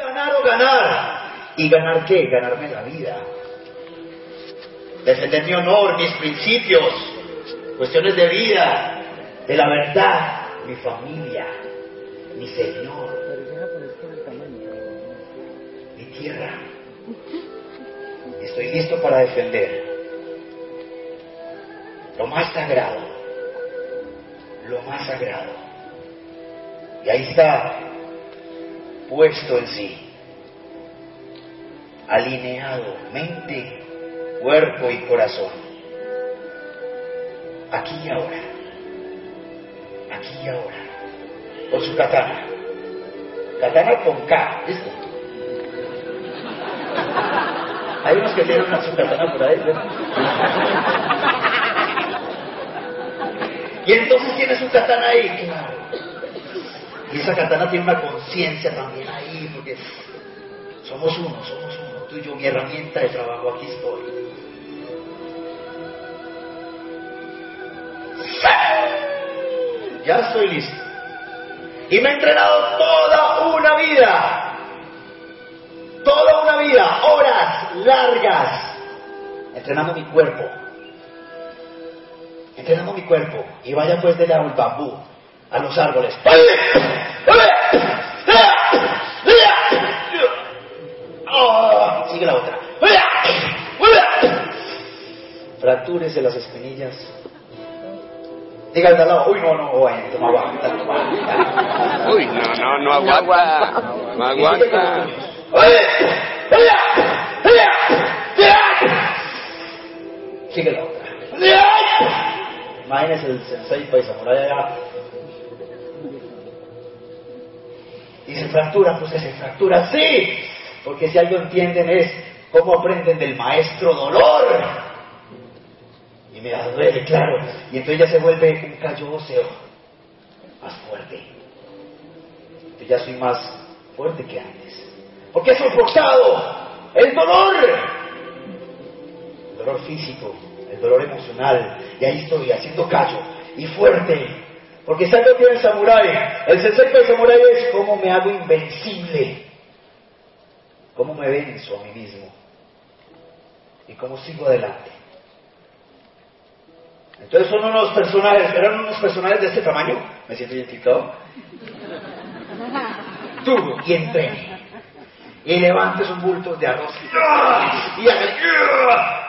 Ganar o ganar. ¿Y ganar qué? Ganarme la vida. Defender mi honor, mis principios, cuestiones de vida, de la verdad, mi familia, mi Señor, mi tierra. Estoy listo para defender lo más sagrado, lo más sagrado. Y ahí está puesto en sí, alineado, mente, cuerpo y corazón. Aquí y ahora, aquí y ahora, con su katana. Katana con K, ¿listo? Hay unos que tienen una su katana por ahí, ¿verdad? Y entonces tiene su katana ahí, claro. Y esa katana tiene una conciencia también somos uno, somos uno. Tú y yo, mi herramienta de trabajo, aquí estoy. Ya estoy listo. Y me he entrenado toda una vida. Toda una vida, horas largas, entrenando mi cuerpo, entrenando mi cuerpo. Y vaya pues de bambú, a los árboles. Sigue la otra. Fractúrese las espinillas. Diga al lado, uy, no, no, bueno, toma agua, toma agua. Uy, no, no, no aguanta. No aguanta. Sigue la otra. Imagínese el sensei paisa por allá. Y se fractura, pues que se fractura, sí. Porque si algo entienden es cómo aprenden del maestro dolor. Y me da duele, claro. Y entonces ya se vuelve un callo óseo más fuerte. Yo ya soy más fuerte que antes. Porque he soportado el dolor. El dolor físico, el dolor emocional. Y ahí estoy haciendo callo y fuerte. Porque si algo tiene el samurái, el sensei del samurái es cómo me hago invencible. Cómo me venzo a mí mismo. Y cómo sigo adelante. Entonces son unos personajes, eran unos personajes de este tamaño, me siento identificado. Tú y entrene. Y levante esos bultos de arroz. Y hágale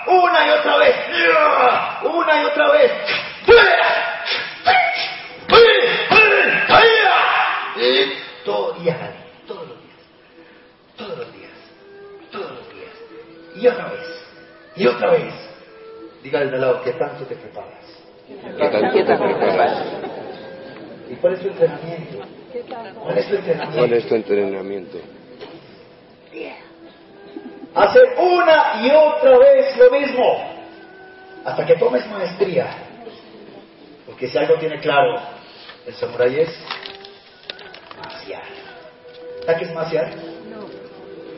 una y otra vez. Una y otra vez. Y Y otra vez. Y otra vez. Dígale al lado, ¿qué tanto te preparas? ¿Qué tanto te preparas? ¿Y cuál es tu entrenamiento? ¿Cuál es tu entrenamiento? ¿Cuál es tu entrenamiento? Hacer una y otra vez lo mismo. Hasta que tomes maestría. Porque si algo tiene claro el samurái es maciar. ¿Sabes qué es maciar?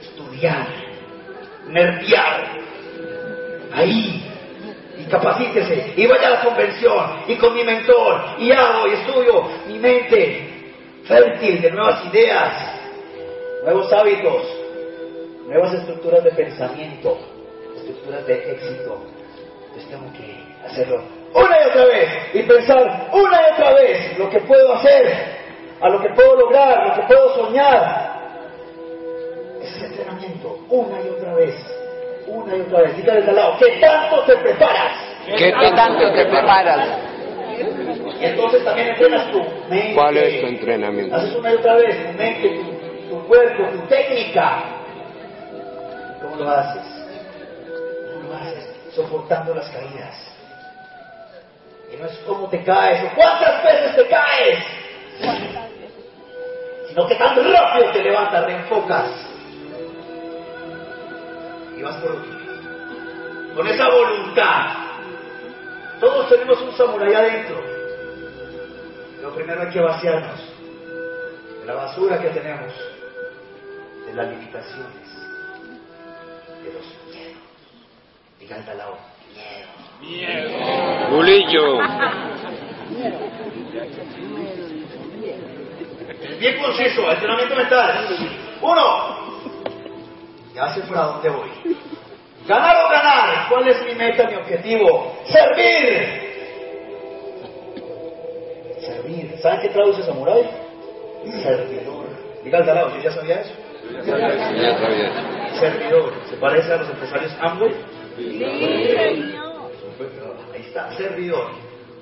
Estudiar, nerviar. Ahí. Y capacítese. Y vaya a la convención. Y con mi mentor. Y hago y estudio mi mente fértil de nuevas ideas, nuevos hábitos, nuevas estructuras de pensamiento, estructuras de éxito. Entonces tengo que hacerlo una y otra vez y pensar una y otra vez lo que puedo hacer, a lo que puedo lograr, lo que puedo soñar. Ese es entrenamiento, una y otra vez, una y otra vez. Dígale al lado, ¿qué tanto te preparas? ¿Qué tanto te preparas? Y entonces también entrenas tu mente. ¿Cuál es tu entrenamiento? Haces una y otra vez tu mente, tu, tu cuerpo, tu técnica. ¿Cómo lo haces? ¿Cómo lo haces? Soportando las caídas. Y no es cómo te caes o cuántas veces te caes, sino que tan rápido te levantas, te vas por otro. Con esa voluntad. Todos tenemos un samurái adentro. Pero primero hay que vaciarnos de la basura que tenemos, de las limitaciones, de los miedos. Diga al lado, miedo. Bulillo. Bien conciso, entrenamiento mental. Uno, ya sé por a dónde voy. Ganar o ganar. ¿Cuál es mi meta, mi objetivo? Servir. Servir. ¿Saben qué traduce samurai? Servidor. Diga al lado, ¿yo ya sabía eso? Ya sabía. Servidor. ¿Se parece a los empresarios Amway? Ahí está, servidor.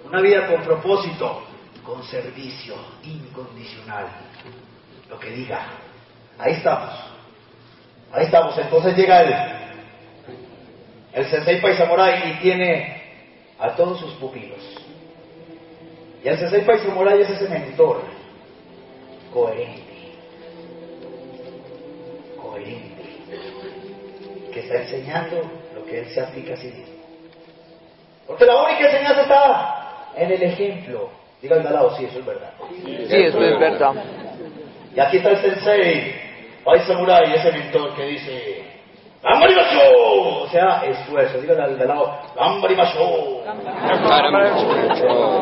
Una vida con propósito, con servicio incondicional. Lo que diga. Ahí estamos. Ahí estamos. Entonces llega el, el Sensei Paisamurai y tiene a todos sus pupilos. Y el Sensei Paisamurai es ese mentor coherente. Coherente. Que está enseñando lo que él se aplica a sí mismo. Porque la única enseñanza está en el ejemplo. Diga al lado, sí, eso es verdad. Sí, eso es verdad. Y aquí está el sensei, Pai Samurai, ese mentor que dice, ¡Gambarimasho! O sea, esfuerzo. Dígale al de lado, ¡Gambarimasho!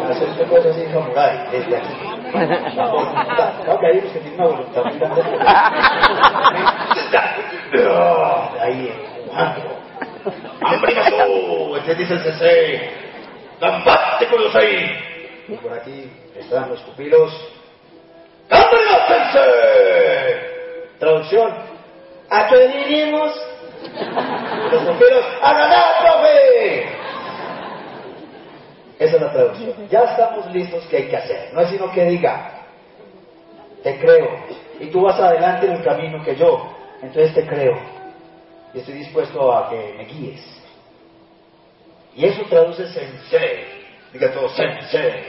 Hacer usted cosas así, samurai, desde aquí. La voluntad. Claro que hay unos que tienen una voluntad muy grande. Ahí, empujando. ¡Gambarimasho! Entonces dice el sensei, ¡Gambate con los ahí! Y por aquí están los pupilos. ¡Gambarimasho sensei! Traducción. ¿A qué vinimos? Los pupilos, ¡a ganar, profe! Esa es la traducción. Ya estamos listos, ¿qué hay que hacer? No es sino que diga, te creo, y tú vas adelante en el camino que yo, entonces te creo, y estoy dispuesto a que me guíes. Y eso traduce sensei. Diga todo, sensei.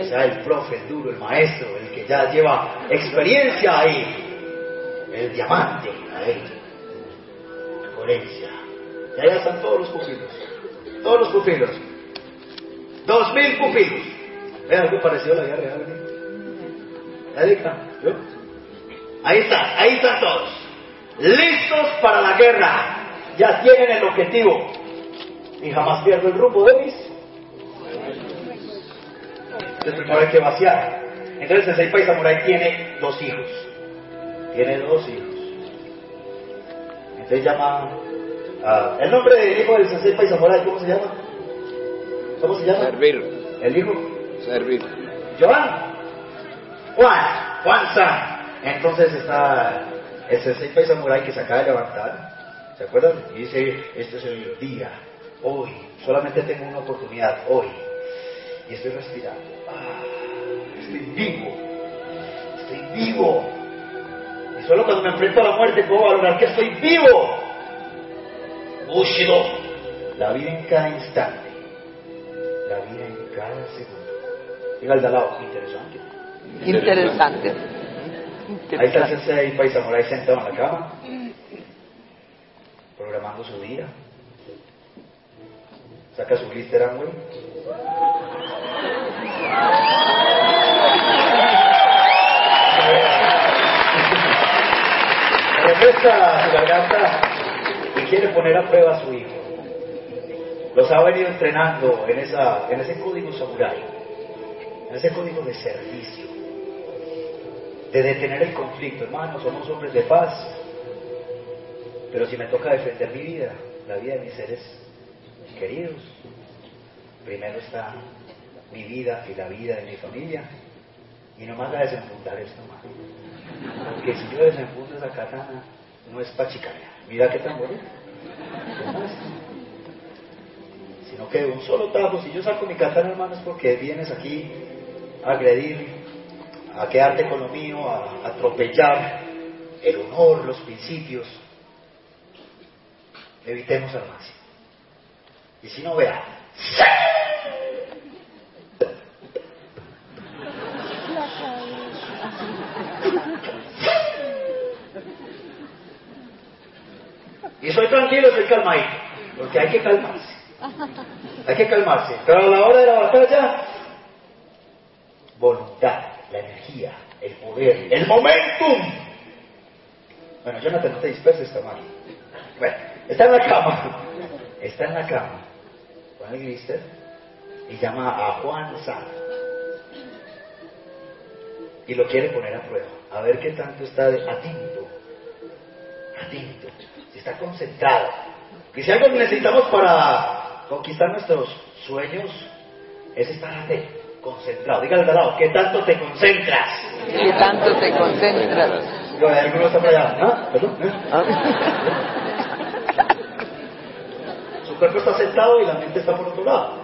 O sea, el profe, el duro, el maestro, el que ya lleva experiencia ahí. El diamante ahí. Coherencia. Y allá están todos los pupilos. Todos los pupilos. Dos mil pupilos. ¿Ve algo parecido a la vida real? ¿eh? ¿La? ¿Yo? Ahí están, ahí están todos. Listos para la guerra. Ya tienen el objetivo. Y jamás pierdo el rumbo de mis. Entonces primero hay que vaciar. Entonces el Sensei Samurai tiene dos hijos. Tiene dos hijos. Entonces llama. a- el nombre del hijo del Sensei Samurai, ¿cómo se llama? ¿Cómo se llama? Servir. El hijo. Servir. Joan. Juan. Juan San. Entonces está el Sensei Samurai que se acaba de levantar. ¿Se acuerdan? Y dice, este es el día. Hoy. Solamente tengo una oportunidad. Hoy. Y estoy respirando. Ah, estoy vivo. Estoy vivo. Y solo cuando me enfrento a la muerte puedo valorar que estoy vivo. Bushido. La vida en cada instante. La vida en cada segundo. Diga al de al lado, interesante. Interesante. Ahí está el sensei Pai Samurai sentado en la cama, programando su día. Saca su glister Amway. Su garganta y quiere poner a prueba a su hijo. Los ha venido entrenando en, esa, en ese código samurai, en ese código de servicio de detener el conflicto. Hermanos, somos hombres de paz. Pero si me toca defender mi vida, la vida de mis seres queridos, primero está mi vida y la vida de mi familia. Y no más a desenfundar esto, hermano. Porque si yo desenfundo esa katana, no es para chicanear. Mira qué tan es. Sino que de un solo tajo, si yo saco mi katana, hermano, es porque vienes aquí a agredir a quedarte con lo mío, a, atropellar el honor, los principios. Evitemos al máximo. Y si no, vea. Y soy tranquilo, soy calmadito, porque hay que calmarse. Hay que calmarse. Pero a la hora de la batalla, voluntad, la energía, el poder, el momentum. Bueno, Jonathan, no te disperses, está mal. Bueno, está en la cama. Está en la cama. Juan el glister y llama a Juan San. Y lo quiere poner a prueba. a ver qué tanto está atento, atento, si está concentrado. Y si algo necesitamos para conquistar nuestros sueños, es estar atento, concentrado. Dígale al lado, ¿qué tanto te concentras? ¿Qué tanto te concentras? Yo, alguno está por allá, ¿ah? ¿Perdón? ¿Eh? Su cuerpo está sentado y la mente está por otro lado.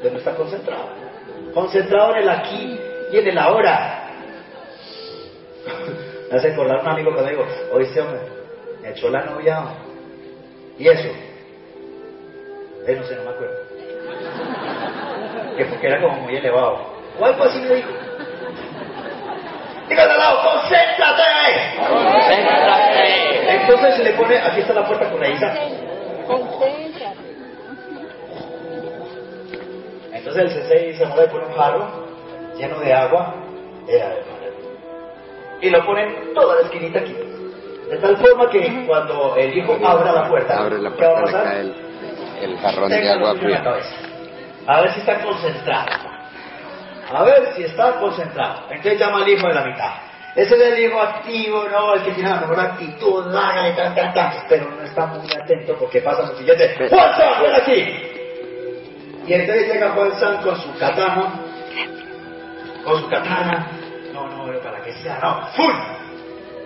Pero no está concentrado. Concentrado en el aquí y en el ahora. Me hace acordar un amigo cuando digo, oíste hombre, me echó la novia. ¿Y eso? No sé, no me acuerdo. Que porque era como muy elevado. O algo así me dijo. Dígale al lado, concéntrate. Concéntrate. Entonces se le pone, aquí está la puerta corrediza. Entonces el sensei se mueve por un jarro lleno de agua, era de mar. Y lo pone en toda la esquinita aquí. De tal forma que cuando el hijo abra la puerta, Abre la ¿qué va a puerta, le pasar? cae el, el jarrón de Tenga agua fría. cabeza. A ver si está concentrado. A ver si está concentrado. Entonces llama al hijo de la mitad. Ese es el hijo activo, ¿no? El que tiene la mejor actitud, hágale tan, tan, tan. Pero no está muy atento porque pasa lo siguiente. ¡Juanza, ven aquí! Y entonces llega Juan San con su katana. Con su katana. No, no, pero para que sea, no. ¡Fum!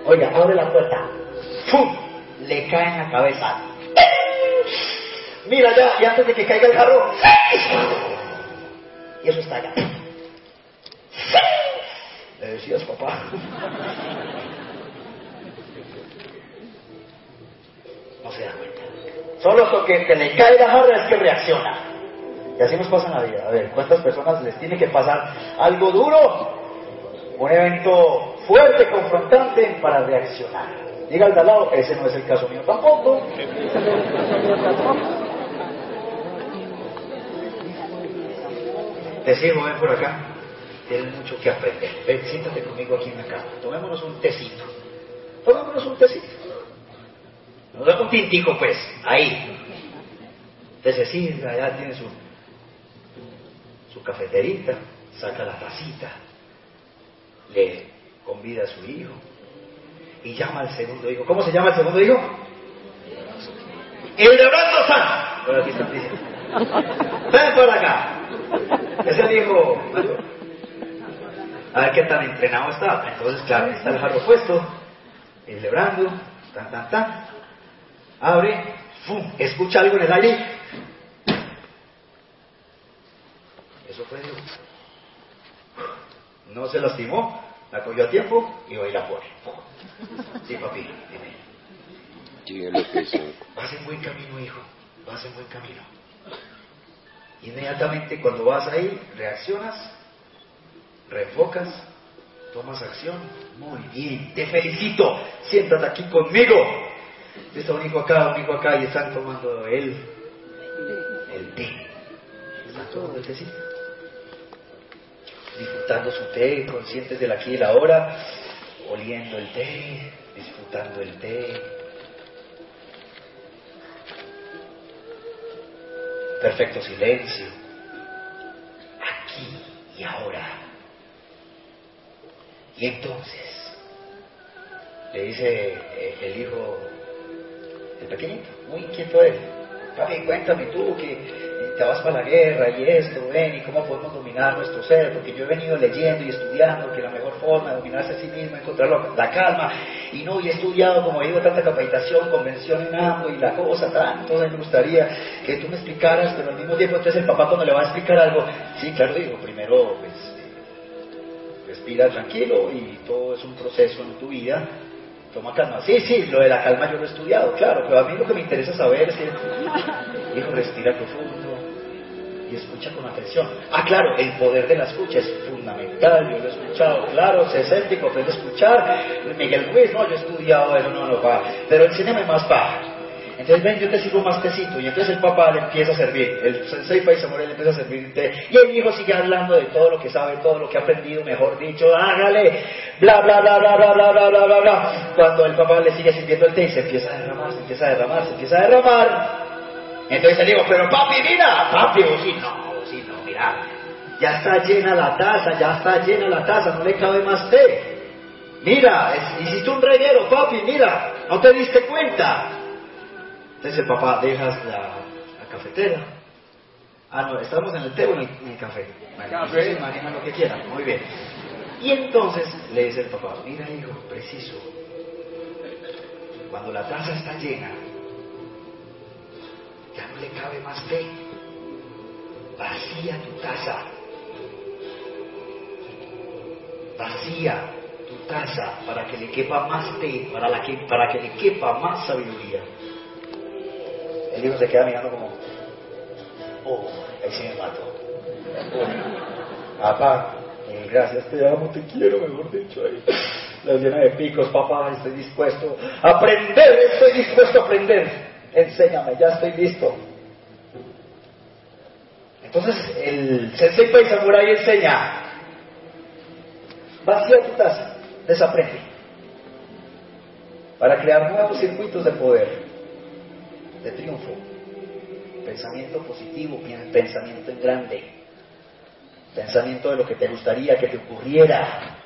Oiga, abre la puerta. ¡Fum! Le cae en la cabeza. Mira ya, y antes de que caiga el jarro. Y eso está allá. Le decías, papá. No se da cuenta. Solo con que, que le cae la jarra es que reacciona. Y así nos pasa en la vida. A ver, ¿cuántas personas les tiene que pasar algo duro? Un evento fuerte, confrontante para reaccionar. Diga al de al lado, ese no es el caso mío tampoco. Te sigo, ven por acá. Tienes mucho que aprender. Ven, siéntate conmigo aquí en la cama. Tomémonos un tecito. Tomémonos un tecito. Nos da un tintico, pues, ahí. Entonces, sí, allá tiene su, su cafeterita, saca la tacita, le convida a su hijo y llama al segundo hijo. ¿Cómo se llama el segundo hijo? Hildebrando San. Por aquí está. Ven por acá. Es el hijo. A ver qué tan entrenado está. Entonces, claro, está el jarro puesto, Hildebrando, tan, tan, tan. Abre, escucha algo en el aire. Eso fue Dios. No se lastimó, la cogió a tiempo y hoy la pone. Sí, papi, dime. Que hizo. Vas en buen camino, hijo. Vas en buen camino. Inmediatamente cuando vas ahí, reaccionas, reenfocas, tomas acción. Muy bien, te felicito. Siéntate aquí conmigo. Está un hijo acá, un hijo acá y están tomando el, el té. Están tomando el tecito. Disfrutando su té, conscientes del aquí y la ahora, oliendo el té, disfrutando el té. perfecto silencio, aquí y ahora. Y entonces, le dice eh, el hijo, el pequeñito, muy inquieto él, papi, cuéntame tú que vas para la guerra y esto, ven, y cómo podemos dominar nuestro ser, porque yo he venido leyendo y estudiando que la mejor forma de dominarse a sí mismo es encontrar la, calma, y no, y he estudiado, como he ido a tanta capacitación, convención en AMBO y la cosa, tanto, me gustaría que tú me explicaras, pero al mismo tiempo, entonces el papá cuando le va a explicar algo, sí, claro, digo, primero, pues, respira tranquilo y todo es un proceso en tu vida, toma calma. Sí, sí, lo de la calma yo lo he estudiado, claro, pero a mí lo que me interesa saber es que, hijo, respira profundo y escucha con atención. Ah, claro, el poder de la escucha es fundamental, yo lo he escuchado, claro, aprende a escuchar. Miguel Ruiz, no, yo he estudiado eso, no, no, va, pero enséñame más, va. Entonces ven, yo te sirvo más tecito. Y entonces el papá le empieza a servir. El sensei Paisamore le empieza a servir té. Y el hijo sigue hablando de todo lo que sabe, todo lo que ha aprendido, mejor dicho, hágale, bla, bla, bla, bla, bla, bla, bla, bla, bla, bla. Cuando el papá le sigue sirviendo el té y se empieza a derramar, se empieza a derramar, se empieza a derramar. Entonces el hijo, pero papi, mira, papi, vos sí, no, vos sí, no, mira. Ya está llena la taza, ya está llena la taza, no le cabe más té. Mira, es- hiciste un reguero, papi, mira, no te diste cuenta. Entonces el papá, dejas la, la cafetera. Ah, no, estamos en el té o en el, en el café. Bueno, imaginan lo que quieran, muy bien. Y entonces le dice el papá, mira hijo, preciso, cuando la taza está llena, ya no le cabe más té. Vacía tu taza. Vacía tu taza para que le quepa más té, para, la que, para que le quepa más sabiduría. El hijo se queda mirando como, oh, ahí sí me mato. Papá, eh, gracias, te amo, te quiero, mejor dicho. Ahí. La llena de picos, papá, estoy dispuesto a aprender, estoy dispuesto a aprender. Enséñame, ya estoy listo. Entonces el Sensei Pai Samurai enseña, vacía tu taza, desaprende, para crear nuevos circuitos de poder, de triunfo, pensamiento positivo, pensamiento en grande, pensamiento de lo que te gustaría que te ocurriera,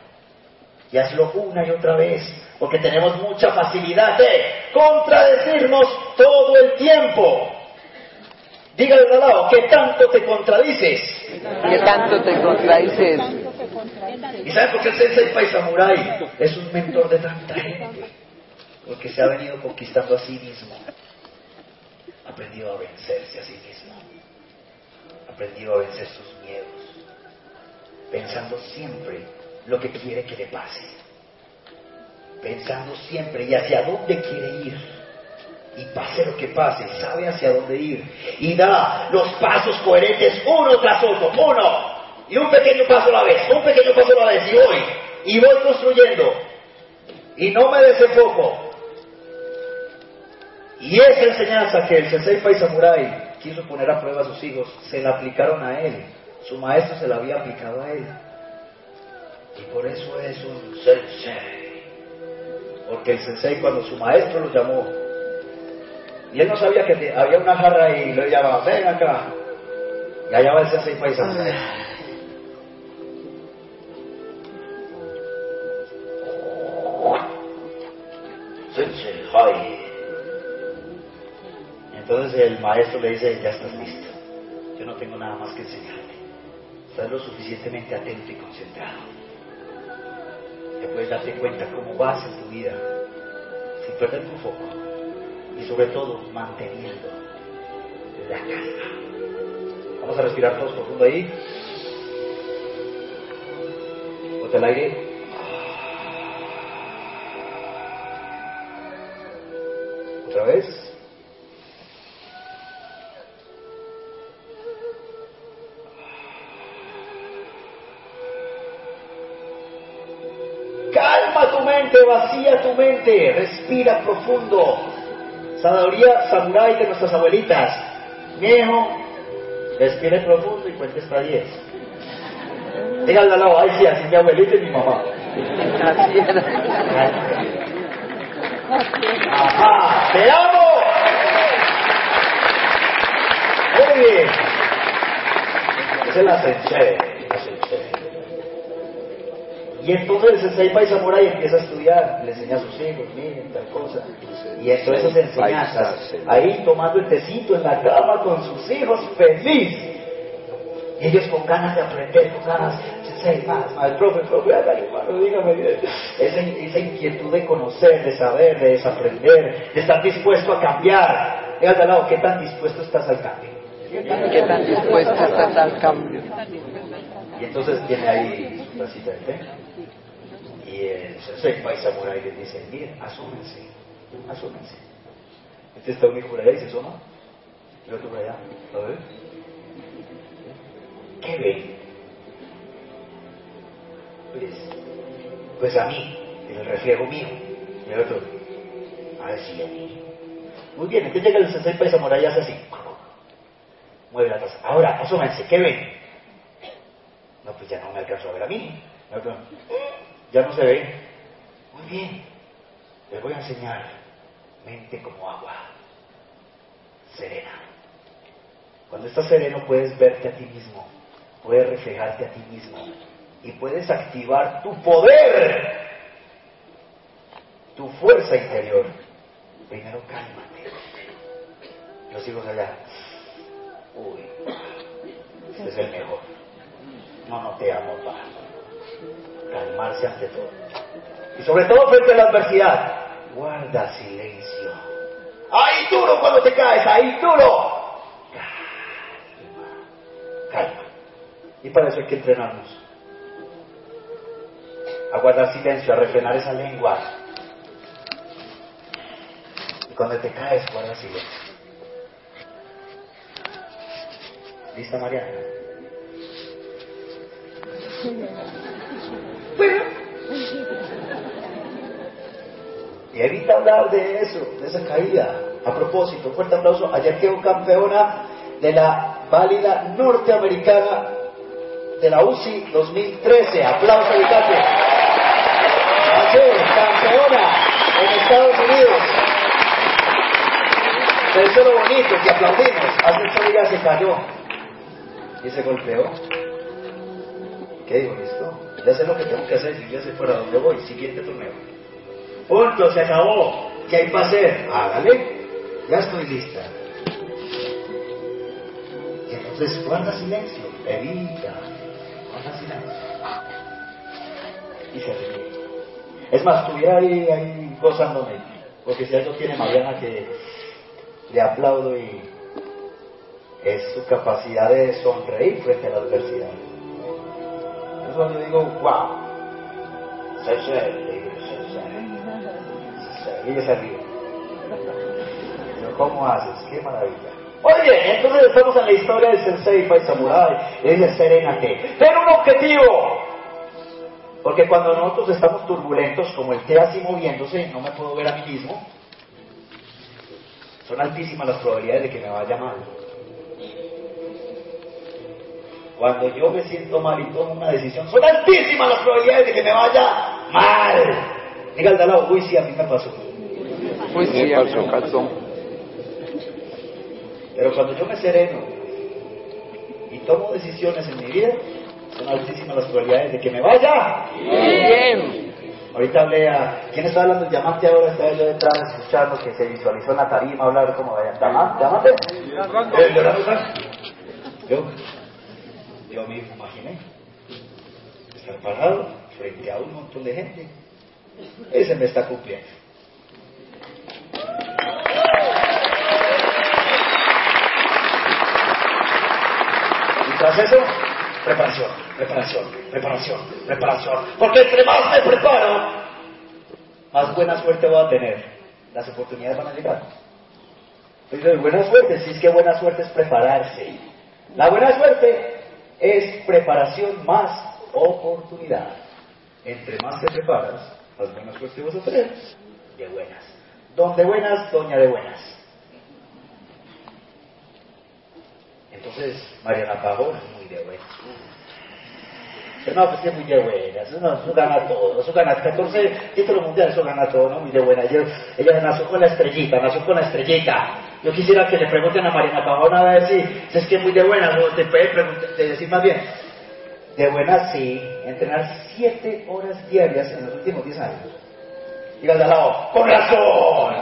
y hazlo una y otra vez, porque tenemos mucha facilidad de contradecirnos todo el tiempo. Dígale al lado, ¿qué tanto te contradices? ¿Qué tanto te contradices? ¿Y sabe por qué el Sensei Pai Samurai es un mentor de tanta gente? Porque se ha venido conquistando a sí mismo. Ha aprendido a vencerse a sí mismo. Ha aprendido a vencer sus miedos. Pensando siempre lo que quiere que le pase. Pensando siempre y hacia dónde quiere ir. Y pase lo que pase, sabe hacia dónde ir. Y da los pasos coherentes uno tras otro. Uno. Y un pequeño paso a la vez. Un pequeño paso a la vez. Y voy. Y voy construyendo. Y no me desenfoco. Y esa enseñanza que el Sensei Pai Samurai quiso poner a prueba a sus hijos, se la aplicaron a él. Su maestro se la había aplicado a él. Y por eso es un sensei. Porque el sensei cuando su maestro lo llamó, y él no sabía que te- había una jarra y lo llamaba, ven acá. Y allá va el sensei Pai Samurai. Sensei, hi. Entonces el maestro le dice, ya estás listo. Yo no tengo nada más que enseñarte. Estás lo suficientemente atento y concentrado. Puedes darte cuenta cómo vas en tu vida sin perder tu foco. Y sobre todo manteniendo la calma. Vamos a respirar todos profundo ahí. Bota el aire. Otra vez. Mente, vacía tu mente, respira profundo. Sabiduría samurái de nuestras abuelitas. Viejo, respire profundo y cuente hasta 10. Díganle al lado, ay sí, así mi abuelita y mi mamá. Ajá, te amo. Muy bien. Esa es la sensei. Y entonces el sensei Pai Samurai empieza a estudiar, le enseña a sus hijos, miren, tal cosa. Y entre esas enseñanzas, ahí tomando el tecito en la cama con sus hijos, feliz. Y ellos con ganas de aprender, con ganas, sensei, más, más, profe, profe, hágale, hermano, dígame. Esa, esa inquietud de conocer, de saber, de desaprender, de estar dispuesto a cambiar. Dígate al lado, ¿qué tan dispuesto estás al cambio? ¿Qué tan dispuesto estás al cambio? Y entonces tiene ahí de té. Y el sensei Samurai le dice, miren, asómense, asómense. Este está un hijo por allá y se asoma. Y otro por allá. A ver. ¿Qué ven? Pues, pues a mí, el reflejo mío. Y el otro, a ver si a mí. Muy bien, entonces llega el sensei Samurai hace así. Mueve la taza. Ahora, asómense, ¿qué ven? No, pues ya no me alcanzó a ver a mí. El otro, Ya no se ve. Muy bien. Les voy a enseñar mente como agua. Serena. Cuando estás sereno puedes verte a ti mismo, puedes reflejarte a ti mismo y puedes activar tu poder tu fuerza interior. Primero cálmate. Los hijos allá. Uy, este es el mejor. No, no te amo, pa. Calmarse ante todo. Y sobre todo frente a la adversidad, guarda silencio. Ahí duro cuando te caes, ahí duro. Calma, calma. Y para eso hay que entrenarnos. A guardar silencio, a refrenar esa lengua. Y cuando te caes, guarda silencio. ¿Lista, Mariana? Y evita hablar de eso, de esa caída. A propósito, fuerte aplauso. Ayer quedó campeona de la válida norteamericana de la UCI 2013. Aplauso, Vicate. Ayer, campeona en Estados Unidos. Pero eso es lo bonito, que aplaudimos. Hace ocho días se cayó y se golpeó. ¿Qué digo? Listo. Ya sé lo que tengo que hacer y ya sé fuera dónde voy. Siguiente torneo. Punto, se acabó. ¿Qué hay para hacer? Hágale. Ya estoy lista. Y entonces guarda silencio. Evita. Guarda silencio. Y se ríe. Es más, estuviera ahí, ahí gozándome. Porque si algo tiene Mariana que le aplaudo y es su capacidad de sonreír frente a la adversidad. Eso yo digo, wow. Se se, se se. Y ella se ríe. Pero ¿cómo haces? ¡Qué maravilla! Oye, entonces estamos en la historia del Sensei Pai Samurai, es de Serenate. Pero un objetivo. Porque cuando nosotros estamos turbulentos, como el té así moviéndose, no me puedo ver a mí mismo, son altísimas las probabilidades de que me vaya mal. Cuando yo me siento mal y tomo una decisión, son altísimas las probabilidades de que me vaya mal. Diga al de al lado, uy, sí, a mí me pasó. Uy, sí, a mí me pasó. Pero cuando yo me sereno y tomo decisiones en mi vida, son altísimas las probabilidades de que me vaya. Bien. Ahorita hablé a... ¿Quién está hablando? Diamante ahora estaba yo detrás escuchando que se visualizó en la tarima hablar como de Diamante. ¿Diamante? ¿El Leonardo Sánchez? Yo, yo me imaginé estar parado frente a un montón de gente. Ese me está cumpliendo. Y tras eso, preparación, preparación, preparación, preparación. Porque entre más me preparo, más buena suerte voy a tener. Las oportunidades van a llegar. Oye, buena suerte, si es que buena suerte es prepararse. La buena suerte es preparación más oportunidad. Entre más te preparas, más buena suerte vas a tener. De buenas. Donde buenas, doña de buenas. Entonces, Mariana Pavón es muy de buenas. No, pues que es muy de buenas, no, eso gana todo, eso gana 14 títulos mundiales, eso gana todo, ¿no? Muy de buena. Ella, ella nació con la estrellita, nació con la estrellita. Yo quisiera que le pregunten a Mariana Pavón a ver si, si es que es muy de buenas, o te puede preguntar, te decir más bien. De buenas, sí, entrenar 7 horas diarias en los últimos 10 años. Y al de al lado, ¡con razón!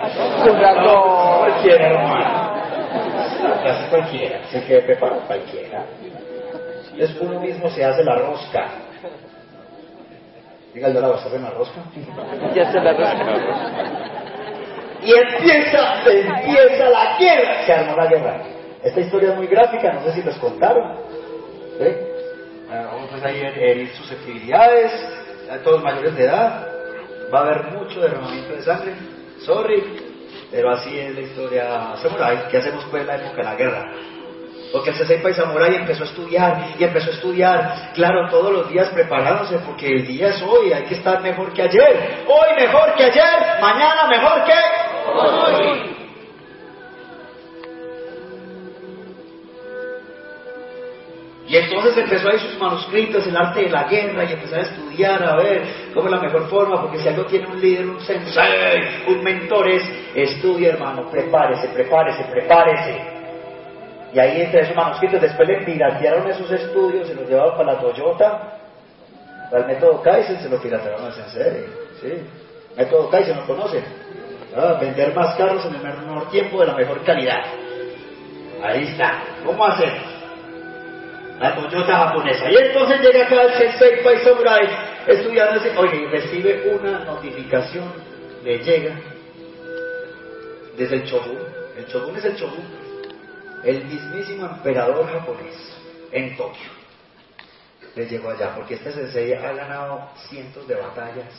Con razón. No, cualquiera, hermano. Casi cualquiera, se quede preparado cualquiera. Es uno mismo se hace la rosca. Diga el lado, ¿se hace la rosca? Ya se la rosca. Y empieza, empieza la guerra. Se armó la guerra. Esta historia es muy gráfica, no sé si les contaron. ¿Sí? Bueno, pues ahí herir susceptibilidades, a todos mayores de edad. Va a haber mucho derramamiento de sangre. Sorry, pero así es la historia samurai. ¿Qué hacemos pues en la época de la guerra? Porque el Sensei Pai Samurai empezó a estudiar y empezó a estudiar, claro, todos los días preparándose, porque el día es hoy, hay que estar mejor que ayer. Hoy mejor que ayer, mañana mejor que hoy. Y entonces empezó ahí sus manuscritos, el arte de la guerra, y empezó a estudiar, a ver cómo es la mejor forma, porque si algo tiene un líder, un sensei, un mentor es, estudia hermano, prepárese, prepárese, prepárese. Y ahí entre esos manuscritos, después le piratearon esos estudios, se los llevaron para la Toyota, para el método Kaizen, se lo piratearon al sensei, ¿sí? Método Kaizen, ¿lo conocen? Ah, Vender más carros en el menor tiempo de la mejor calidad. Ahí está. ¿Cómo hacemos? La Toyota japonesa. Y entonces llega acá el Sensei Pai Samurai estudiando ese, oye, y recibe una notificación, le llega desde el Shogun. El Shogun es el Shogun, el mismísimo emperador japonés en Tokio. Le llegó allá, porque este Sensei ha ganado cientos de batallas,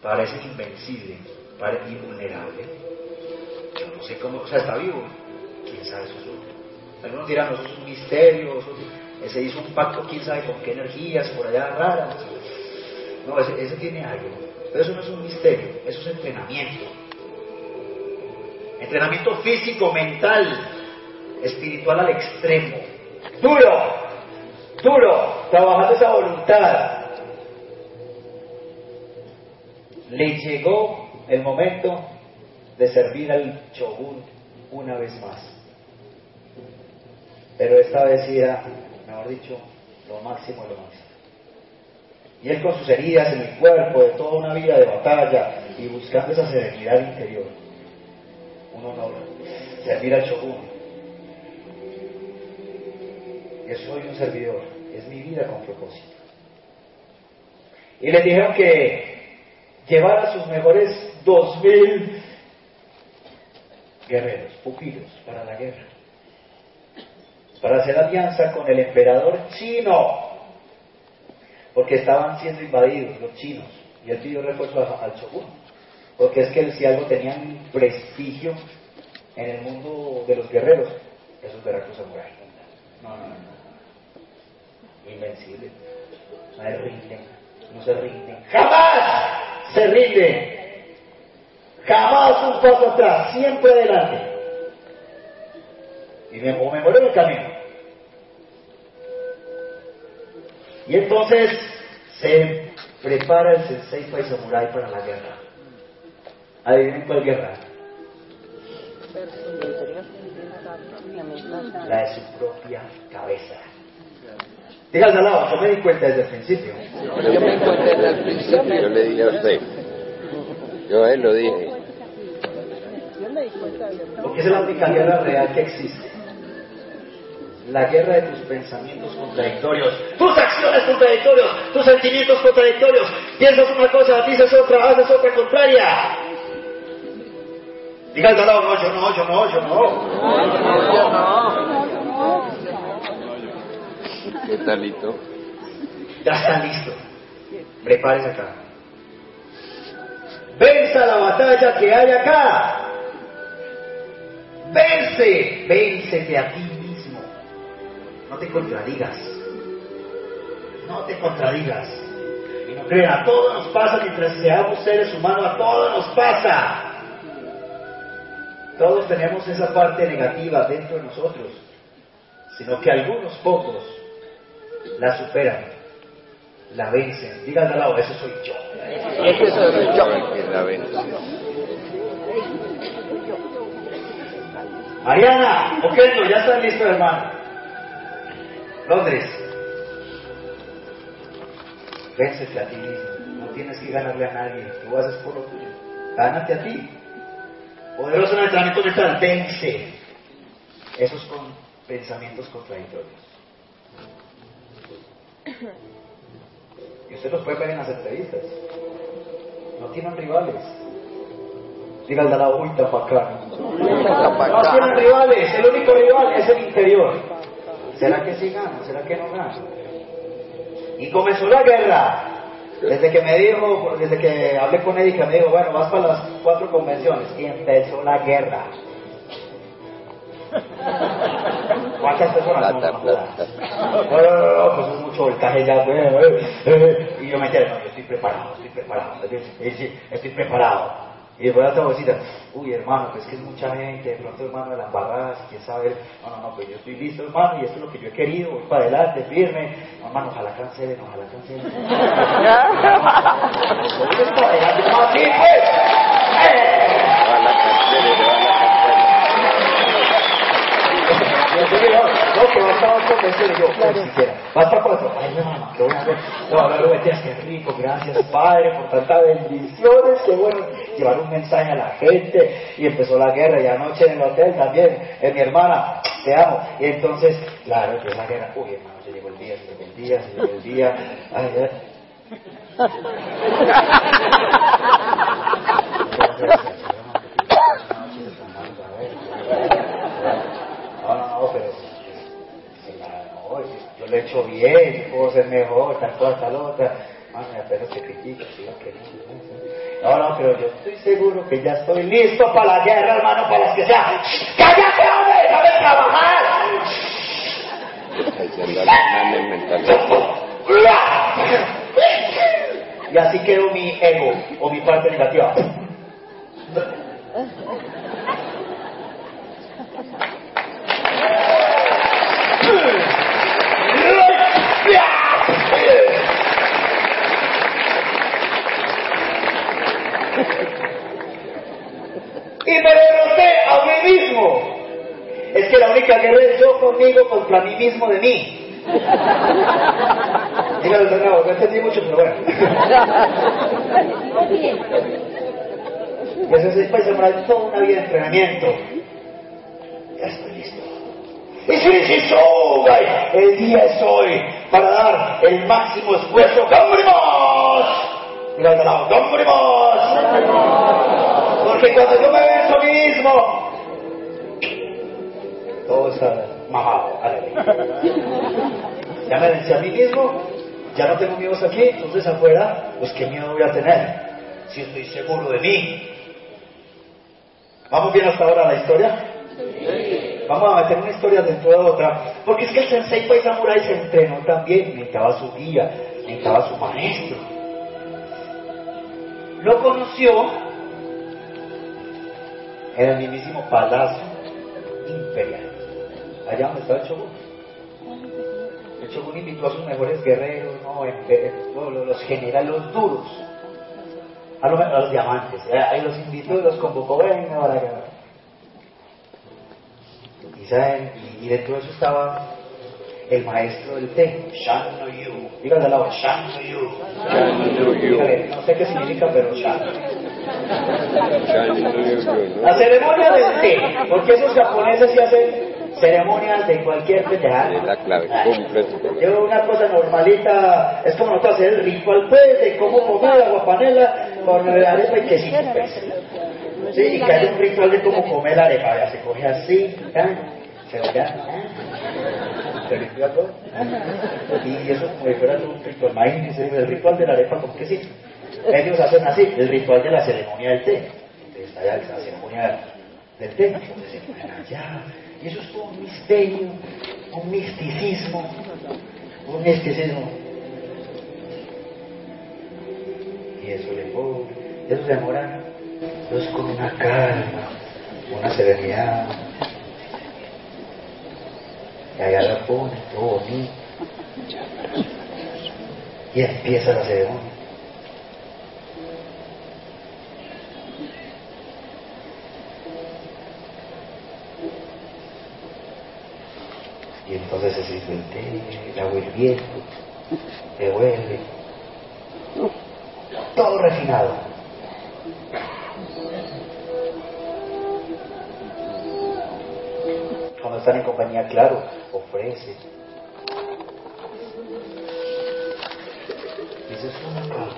parece invencible, parece invulnerable. Yo no sé cómo, o sea, está vivo. ¿Quién sabe eso? es un- Algunos dirán, eso es un misterio, eso es- ese hizo un pacto, quién sabe con qué energías, por allá raras. No, ese, ese tiene algo. Pero eso no es un misterio, eso es entrenamiento. Entrenamiento físico, mental, espiritual al extremo. Duro, duro, trabajando esa voluntad. Le llegó el momento de servir al Shogun una vez más. Pero esta vez era, mejor dicho, lo máximo de lo máximo. Y él con sus heridas en el cuerpo, de toda una vida de batalla y buscando esa serenidad interior. Un honor, servir al Shogun. Soy un servidor, es mi vida con propósito. Y les dijeron que llevara sus mejores dos mil guerreros, pupilos, para la guerra. Para hacer alianza con el emperador chino porque estaban siendo invadidos los chinos y él pidió refuerzo al shogun porque es que si algo tenían prestigio en el mundo de los guerreros esos veracruz samurai no, no, no. Invencible no se rinden no se rinden jamás se rinden jamás un paso atrás siempre adelante y me, me muero en el camino y entonces se prepara el Sensei Pai Samurai para la guerra. Adivinen cuál guerra. La de su propia cabeza. Díganse al lado, yo me di cuenta desde el principio. Yo me encontré desde el principio. Yo le dije a usted. Yo a él lo dije. Porque esa es la única guerra real que existe. La guerra de tus pensamientos contradictorios, tus acciones contradictorios, tus sentimientos contradictorios. Piensas una cosa, dices otra, haces otra contraria. Diga al de al lado, no, yo no, yo no, yo no. Yo no. ¿Qué talito? Ya está listo. Prepárese acá. Venza la batalla que hay acá. Vence, véncete a ti mismo. No te contradigas. No te contradigas. Y no crean, a todos nos pasa mientras seamos seres humanos, a todos nos pasa. Todos tenemos esa parte negativa dentro de nosotros, sino que algunos pocos la superan, la vencen. Digan al lado, eso soy yo. Ese soy yo. La vence. Mariana, Oquendo, ya están listos, hermano. Londres. Véncete a ti mismo. No tienes que ganarle a nadie. Tú haces por lo tuyo. Gánate a ti. Poderoso en el entrenamiento mental. Vence. Esos con pensamientos contradictorios. Y usted los puede ver en las entrevistas. No tienen rivales. Diga al de al lado, uy, tapacán. No tienen rivales, el único rival es el interior. ¿Será que sí gana? ¿Será que no gana? Y comenzó la guerra. Desde que me dijo, desde que hablé con Erika, me dijo, bueno, vas para las cuatro convenciones. Y empezó la guerra. ¿Cuántas personas? No, no, no. No, no, no, no, pues es mucho voltaje ya. eh, eh, eh. Y yo me quedé, no, yo estoy preparado, estoy preparado, estoy, preparado. Y después la otra bolsita, uy hermano, pues que es mucha gente, de pronto hermano de las embarradas, quién sabe, no, no, no, pues yo estoy listo hermano, y esto es lo que yo he querido, voy para adelante, firme, no, hermano, ojalá cancelen, ojalá cancelen. Así pues. Yo no, no, que vas para ocho veces, y yo, pues siquiera, vas para cuatro, ay hermano, ¿qué voy a hacer? No, no, Betías, qué rico, gracias Padre por tantas bendiciones, qué bueno llevar un mensaje a la gente. Y empezó la guerra, y anoche en el hotel también, eh, mi hermana, te amo. Y entonces, claro, empezó la guerra, uy hermano, se llegó el día, se llegó el día, se llegó el día. Ay, ay. No, no, no, pero no, yo lo he hecho bien, puedo ser mejor, tal cosa, tal otra. Mami, apenas te critico, sí, que no. No, no, pero yo estoy seguro que ya estoy listo para la guerra, hermano, para los que sea. ¡Cállate, hombre! ¡Déjame trabajar! Y así quedó mi ego o mi parte negativa. Y me derroté a mí mismo. Es que la única guerra es yo conmigo contra mí mismo de mí. Dígalo de nuevo, no entendí mucho, pero bueno. Y eso es pues sembrar toda una vida de entrenamiento. Ya estoy listo. Y sí, sí soy. El día es hoy para dar el máximo esfuerzo. ¡Vámonos! Dígalo de. Porque cuando yo me venzo a mí mismo, todo está majado. Aleluya. Ya me vencí a mí mismo, ya no tengo miedos aquí, entonces afuera, pues qué miedo voy a tener si estoy seguro de mí. ¿Vamos bien hasta ahora la historia? Vamos a meter una historia dentro de otra, porque es que el Sensei Pai Samurai se entrenó también, necesitaba su guía, necesitaba su maestro. Lo conoció en el mismísimo palacio imperial, allá donde estaba el Shogun. El Shogun invitó a sus mejores guerreros, no, en- en- no, los generales, los duros, a los, a los diamantes. eh, Ahí los invitó y los convocó, venga, acá. Y, saben, y, y dentro de eso estaba el maestro del té, Shan no Yu. Dígale al lado, Shan no Yu. Dígale, no sé qué significa, pero Shan. La ceremonia del té, porque esos japoneses sí hacen ceremonias de cualquier pendejada. Es la clave, completo. Yo una cosa normalita, es como nosotros hacer el ritual pues de cómo comer agua panela con arepa y quesito pues. Sí, y que hay un ritual de cómo comer la arepa, ya se coge así, ¿ya? se va ya, se limpia todo. Y eso como si fuera un ritual, imagínense, el ritual de la arepa con quesito. Ellos hacen así, el ritual de la ceremonia del té. Entonces está allá la ceremonia del té. Y eso es todo un misterio, un misticismo, un misticismo. Y eso le pone, eso se demora, eso es con una calma, una serenidad. Y allá lo pone, todo bonito. Y empieza la ceremonia. Y entonces se sirve el té, el agua hirviendo, se vuelve. Todo refinado. Cuando están en compañía, claro, ofrece.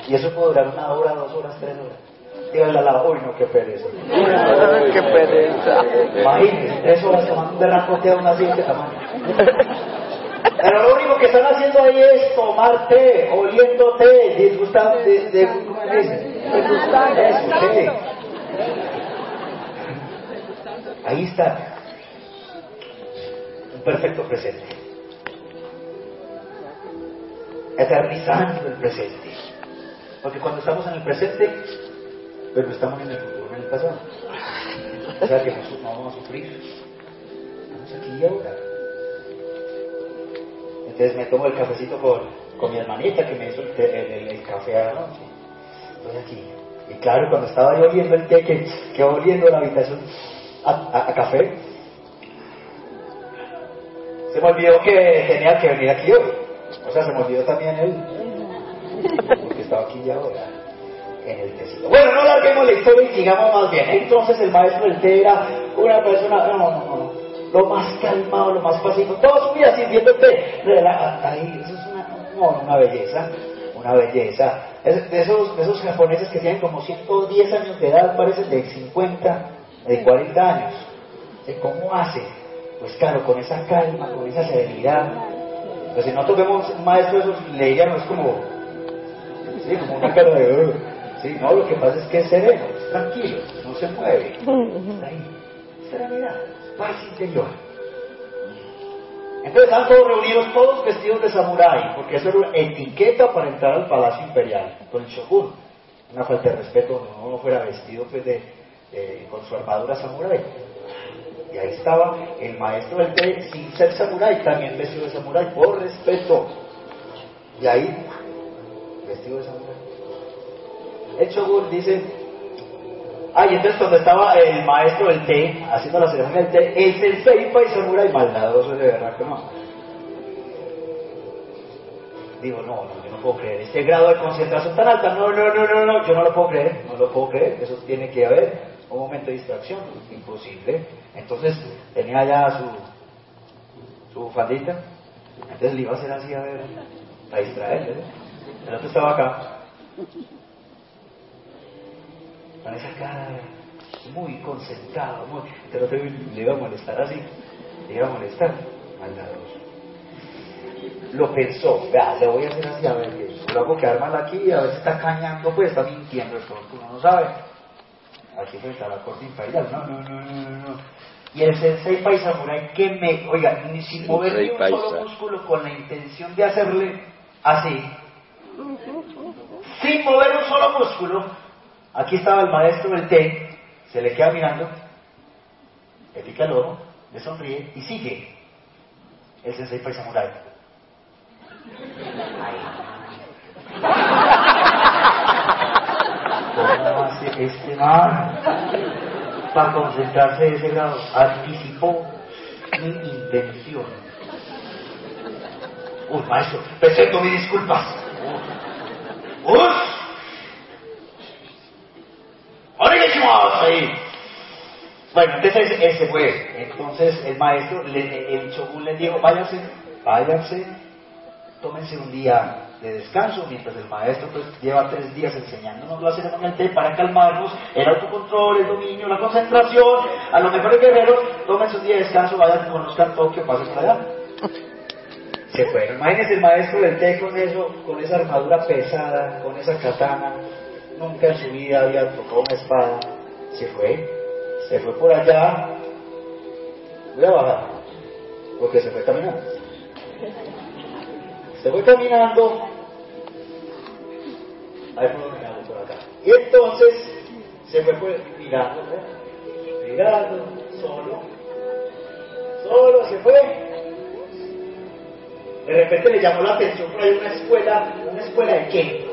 Y eso puede durar una hora, dos horas, tres horas. Díganle al lado, uy, no, qué pereza. Qué pereza. Imagínense, tres horas tomando un derrapote de una así de tamaño. Pero lo único que están haciendo ahí es tomar té, oliendo té, disgustando de, de ¿cómo se dice? Eso, té. Ahí está. Un perfecto presente. Eternizando el presente. Porque cuando estamos en el presente, pero estamos en el futuro, en el pasado. O sea que no, no vamos a sufrir. Estamos aquí y ahora. Entonces me tomo el cafecito con, con mi hermanita que me hizo el, el- el- café a la noche. Estoy aquí. Y claro, cuando estaba yo oliendo el té, que, que oliendo la habitación a, a- café, se me olvidó que tenía que venir aquí hoy. O sea, se me olvidó también el, Porque estaba aquí y ahora, en el. Bueno, no larguemos la historia y sigamos más bien. Entonces el maestro del té era una persona, no, no, no, lo más calmado, lo más pacífico, toda su vida sirviendo té. Ahí, eso es una, no, una belleza, una belleza. De, esos, de esos japoneses que tienen como 110 años de edad, parecen de 50, de 40 años. ¿Cómo hace? Pues claro, con esa calma, con esa serenidad. Pues si nosotros vemos un maestro de esos, le diríamos como, sí, como una cara de... Sí, no, lo que pasa es que es sereno, es tranquilo, no se mueve. Está ahí. Serenidad, paz interior. Entonces están todos reunidos, todos vestidos de samurái, porque eso era una etiqueta para entrar al palacio imperial, con el shogun. Una falta de respeto, no uno fuera vestido pues, de, con su armadura samurái. Y ahí estaba el maestro del té, sin ser samurái, también vestido de samurái, por respeto. Y ahí, vestido de samurái. El shogun dice, ah, y entonces cuando estaba el maestro del té, haciendo la ceremonia del té, el sensei y samurái maldadoso de verdad que no. Digo, no, no, yo no puedo creer. Este grado de concentración tan alta, no, no, no, no, no, yo no lo puedo creer, no lo puedo creer. Eso tiene que haber un momento de distracción, imposible. Entonces tenía ya su, su bufandita, entonces le iba a hacer así a ver, a distraerle. El otro estaba acá, esa cara muy concentrado, muy, pero le iba a molestar así, le iba a molestar, maldadoso. Lo pensó, vea, le voy a hacer así a ver, lo hago quedar mal aquí, a ver si está cañando, pues está mintiendo, esto uno no sabe. Aquí frente a la corte imperial, no, no, no, no, no. Y el sensei paisamurai que me, oiga, ni sin mover ni un solo músculo con la intención de hacerle así, sin mover un solo músculo, Aquí estaba el maestro del té, se le queda mirando, le pica el ojo, le sonríe y sigue el sensei Pai Samurai. ¿Cómo hace este man para concentrarse de ese grado? Anticipó mi intención. Uy, maestro, presento mis disculpas. ¡Uy! Ahí. Bueno, entonces ese fue. Entonces el maestro, el shogun les dijo, váyanse, váyanse, tómense un día de descanso, mientras el maestro pues lleva tres días enseñándonos la ceremonia para calmarnos, el autocontrol, el dominio, la concentración, a los mejores guerreros, tómense un día de descanso, vayan, conozcan Tokio, pasen para allá. Se fueron. Imagínense el maestro del té con eso, con esa armadura pesada, con esa katana, nunca en su vida había tocado una espada se fue, se fue por allá, voy a bajar, porque se fue caminando. Se fue caminando, ahí fue por acá. Y entonces se fue por, mirando, mirando, solo, solo se fue. De repente le llamó la atención por ahí una escuela, una escuela de qué?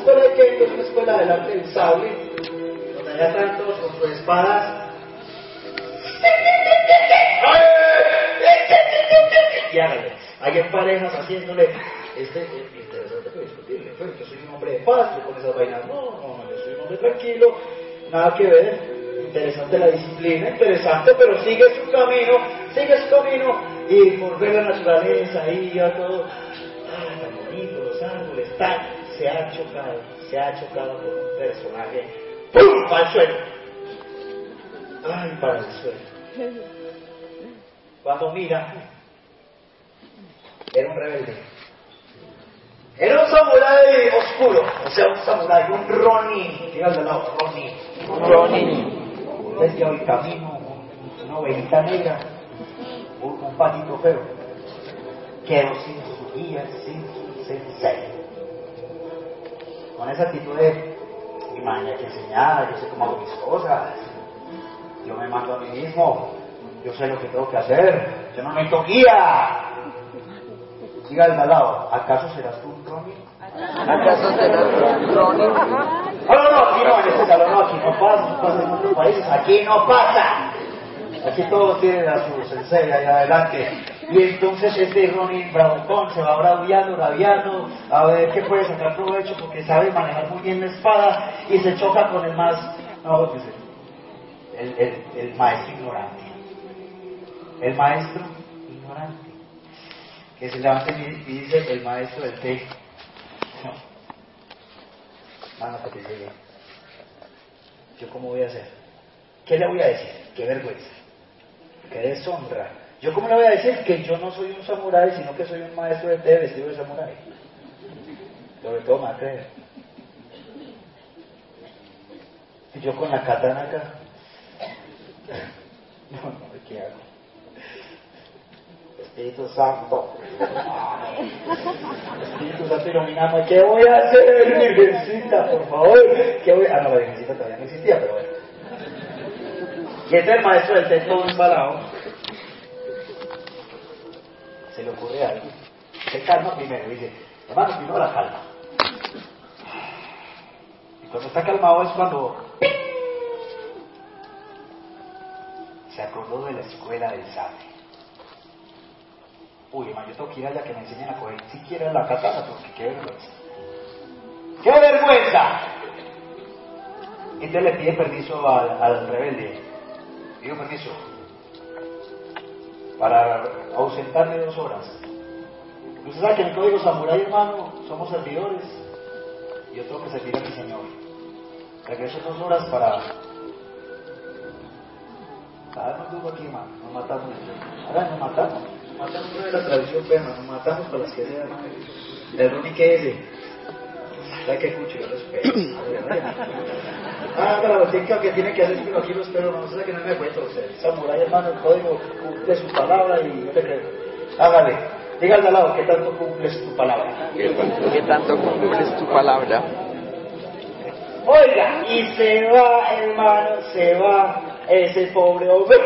Una escuela de qué? Es una escuela del arte del sable allá tantos con sus espadas. Y hágale. Hay parejas haciéndole. Este es interesante que discutirle. Pues yo soy un hombre de paz, yo con esas vainas. No, no, yo soy un hombre tranquilo, nada que ver. Interesante la disciplina, interesante, pero sigue su camino, sigue su camino. Y por ver la naturaleza ahí, ya todo. Ah, tan bonito, los árboles, tal. Se ha chocado, se ha chocado con un personaje ¡pum! para el suelo. Ay, para el suelo. Cuando mira, era un rebelde. Era un samurái oscuro, o sea, un samurái, un ronin. Dígale al lado, ronin. Un ronin. Desde hoy camino una ovejita negra, un, un patito feo. Quedó sin su guía, sin su sensei. Con esa actitud de hay que enseñar, yo sé cómo hago mis cosas, yo me mando a mí mismo, yo sé lo que tengo que hacer, yo no necesito guía. Siga al lado, ¿acaso serás tú un Ronnie? ¿Acaso serás tú un Ronnie? No, no, no, aquí no, en este salón no, aquí no pasa, pasa en otros países, aquí no pasa. Aquí todos tienen a su sensei ahí adelante. Y entonces este Ronin Bravucón se va braviando, braviando, a ver qué puede sacar provecho porque sabe manejar muy bien la espada y se choca con el más, no, pues, el, el, el maestro ignorante. El maestro ignorante. Que se levanta y dice el maestro del té. No. Mano, que te. ¿Yo cómo voy a hacer? ¿Qué le voy a decir? Qué vergüenza. Qué deshonra. ¿Yo cómo le voy a decir que yo no soy un samurái, sino que soy un maestro de té vestido de samurái? Sobre todo creer. Y yo con la katana acá. No, no, ¿qué hago? Espíritu Santo. Espíritu Santo iluminame. ¿Qué voy a hacer, Virgencita, por favor? ¿Qué voy. Ah, no, la Virgencita todavía no existía, pero bueno. Y es el maestro del té todo embalado. Se le ocurre algo. Se calma primero. Dice, hermano, primero la calma. Y cuando está calmado es cuando se acordó de la escuela del sable. Uy, hermano, yo tengo que ir allá que me enseñen a coger siquiera la katana, porque qué vergüenza. ¡Qué vergüenza! Entonces le pide permiso al, al rebelde. Pido permiso para ausentarme dos horas. Usted sabe que en el código samurái, hermano, somos servidores y yo tengo que servir a mi Señor. Regreso dos horas para darnos duro aquí, hermano. Nos matamos. Ahora nos matamos. Nos matamos de la tradición perra, nos matamos para las que sean. El Ronnie que es ese. ¿Sabe qué escucho? Yo lo Ah, la botica que tiene que hacer, pero aquí lo espero, no sé que no me cuento. O sea, Samurai, hermano, el código cumple su palabra y yo te creo. Hágale. Dígale al lado, ¿qué tanto cumples tu palabra? ¿Qué, qué tanto cumples tu palabra? Oiga, y se va, hermano, se va ese pobre hombre.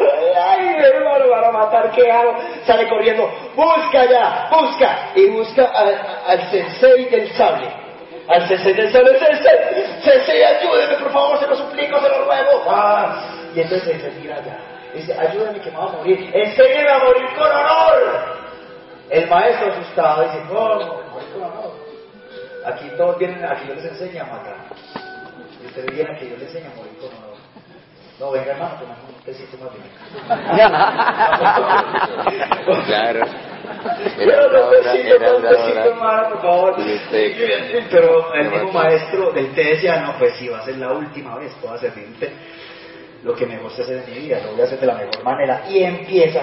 Ay, hermano, van a matar, ¿qué hago? Sale corriendo, busca ya, busca, y busca al, al sensei del sable. Al sensei del sable, sensei, sensei, ayúdeme, por favor, se lo suplico, se lo ruego. Ah, y entonces se tira allá. Dice, ayúdame que me voy a morir, enséñeme a morir con honor. El maestro asustado dice, no, no, morir con honor. Aquí todos vienen, aquí yo les enseño a matar. Y ustedes vienen aquí yo les enseño a morir con honor. No, venga hermano, tomemos un tecito más bien. Claro. Pero era una por favor. El mismo maestro del té decía, no, pues si va a ser la última vez que voy a servirte lo que me gusta hacer en mi vida, lo voy a hacer de la mejor manera. Y empieza.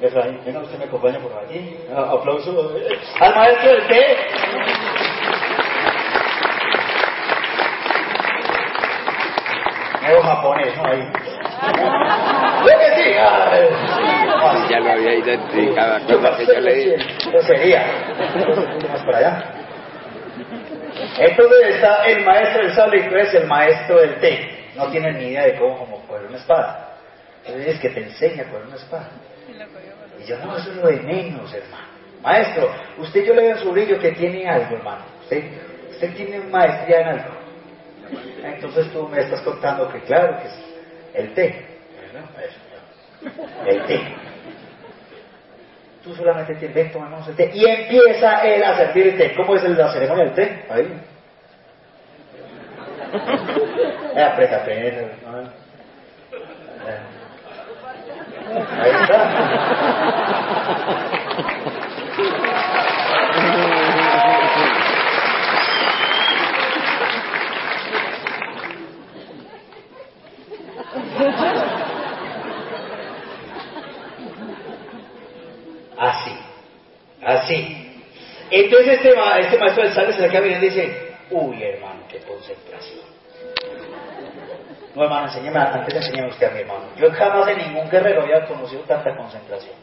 Efraín, venga, usted me acompaña por aquí. Ah, Aplauso al maestro del té. Medio japonés, ¿no? Ahí. Que sí. ay. Ya lo había identificado lo que yo le dije. Yo sería. Más para allá. Entonces está el maestro del sable y tú eres el maestro del té. No tienes ni idea de cómo, cómo coger una espada. Entonces es que te enseña a coger una espada. Y yo, no, eso es lo de menos, hermano. Maestro, usted yo le veo en su brillo que tiene algo, hermano. Usted, usted tiene maestría en algo. Entonces tú me estás contando que claro que es el té. El té. Tú solamente te ven, tomamos el té. Y empieza él a servir el té. ¿Cómo es la ceremonia del té? Ahí. Eh, aprieta. ¿no? Eh. Ahí está. Así. Así. Entonces este, ma- este maestro del sable se mirando y dice, uy hermano, qué concentración. No hermano, enséñeme, antes enséñeme usted a mi hermano. Yo jamás en ningún guerrero había conocido tanta concentración.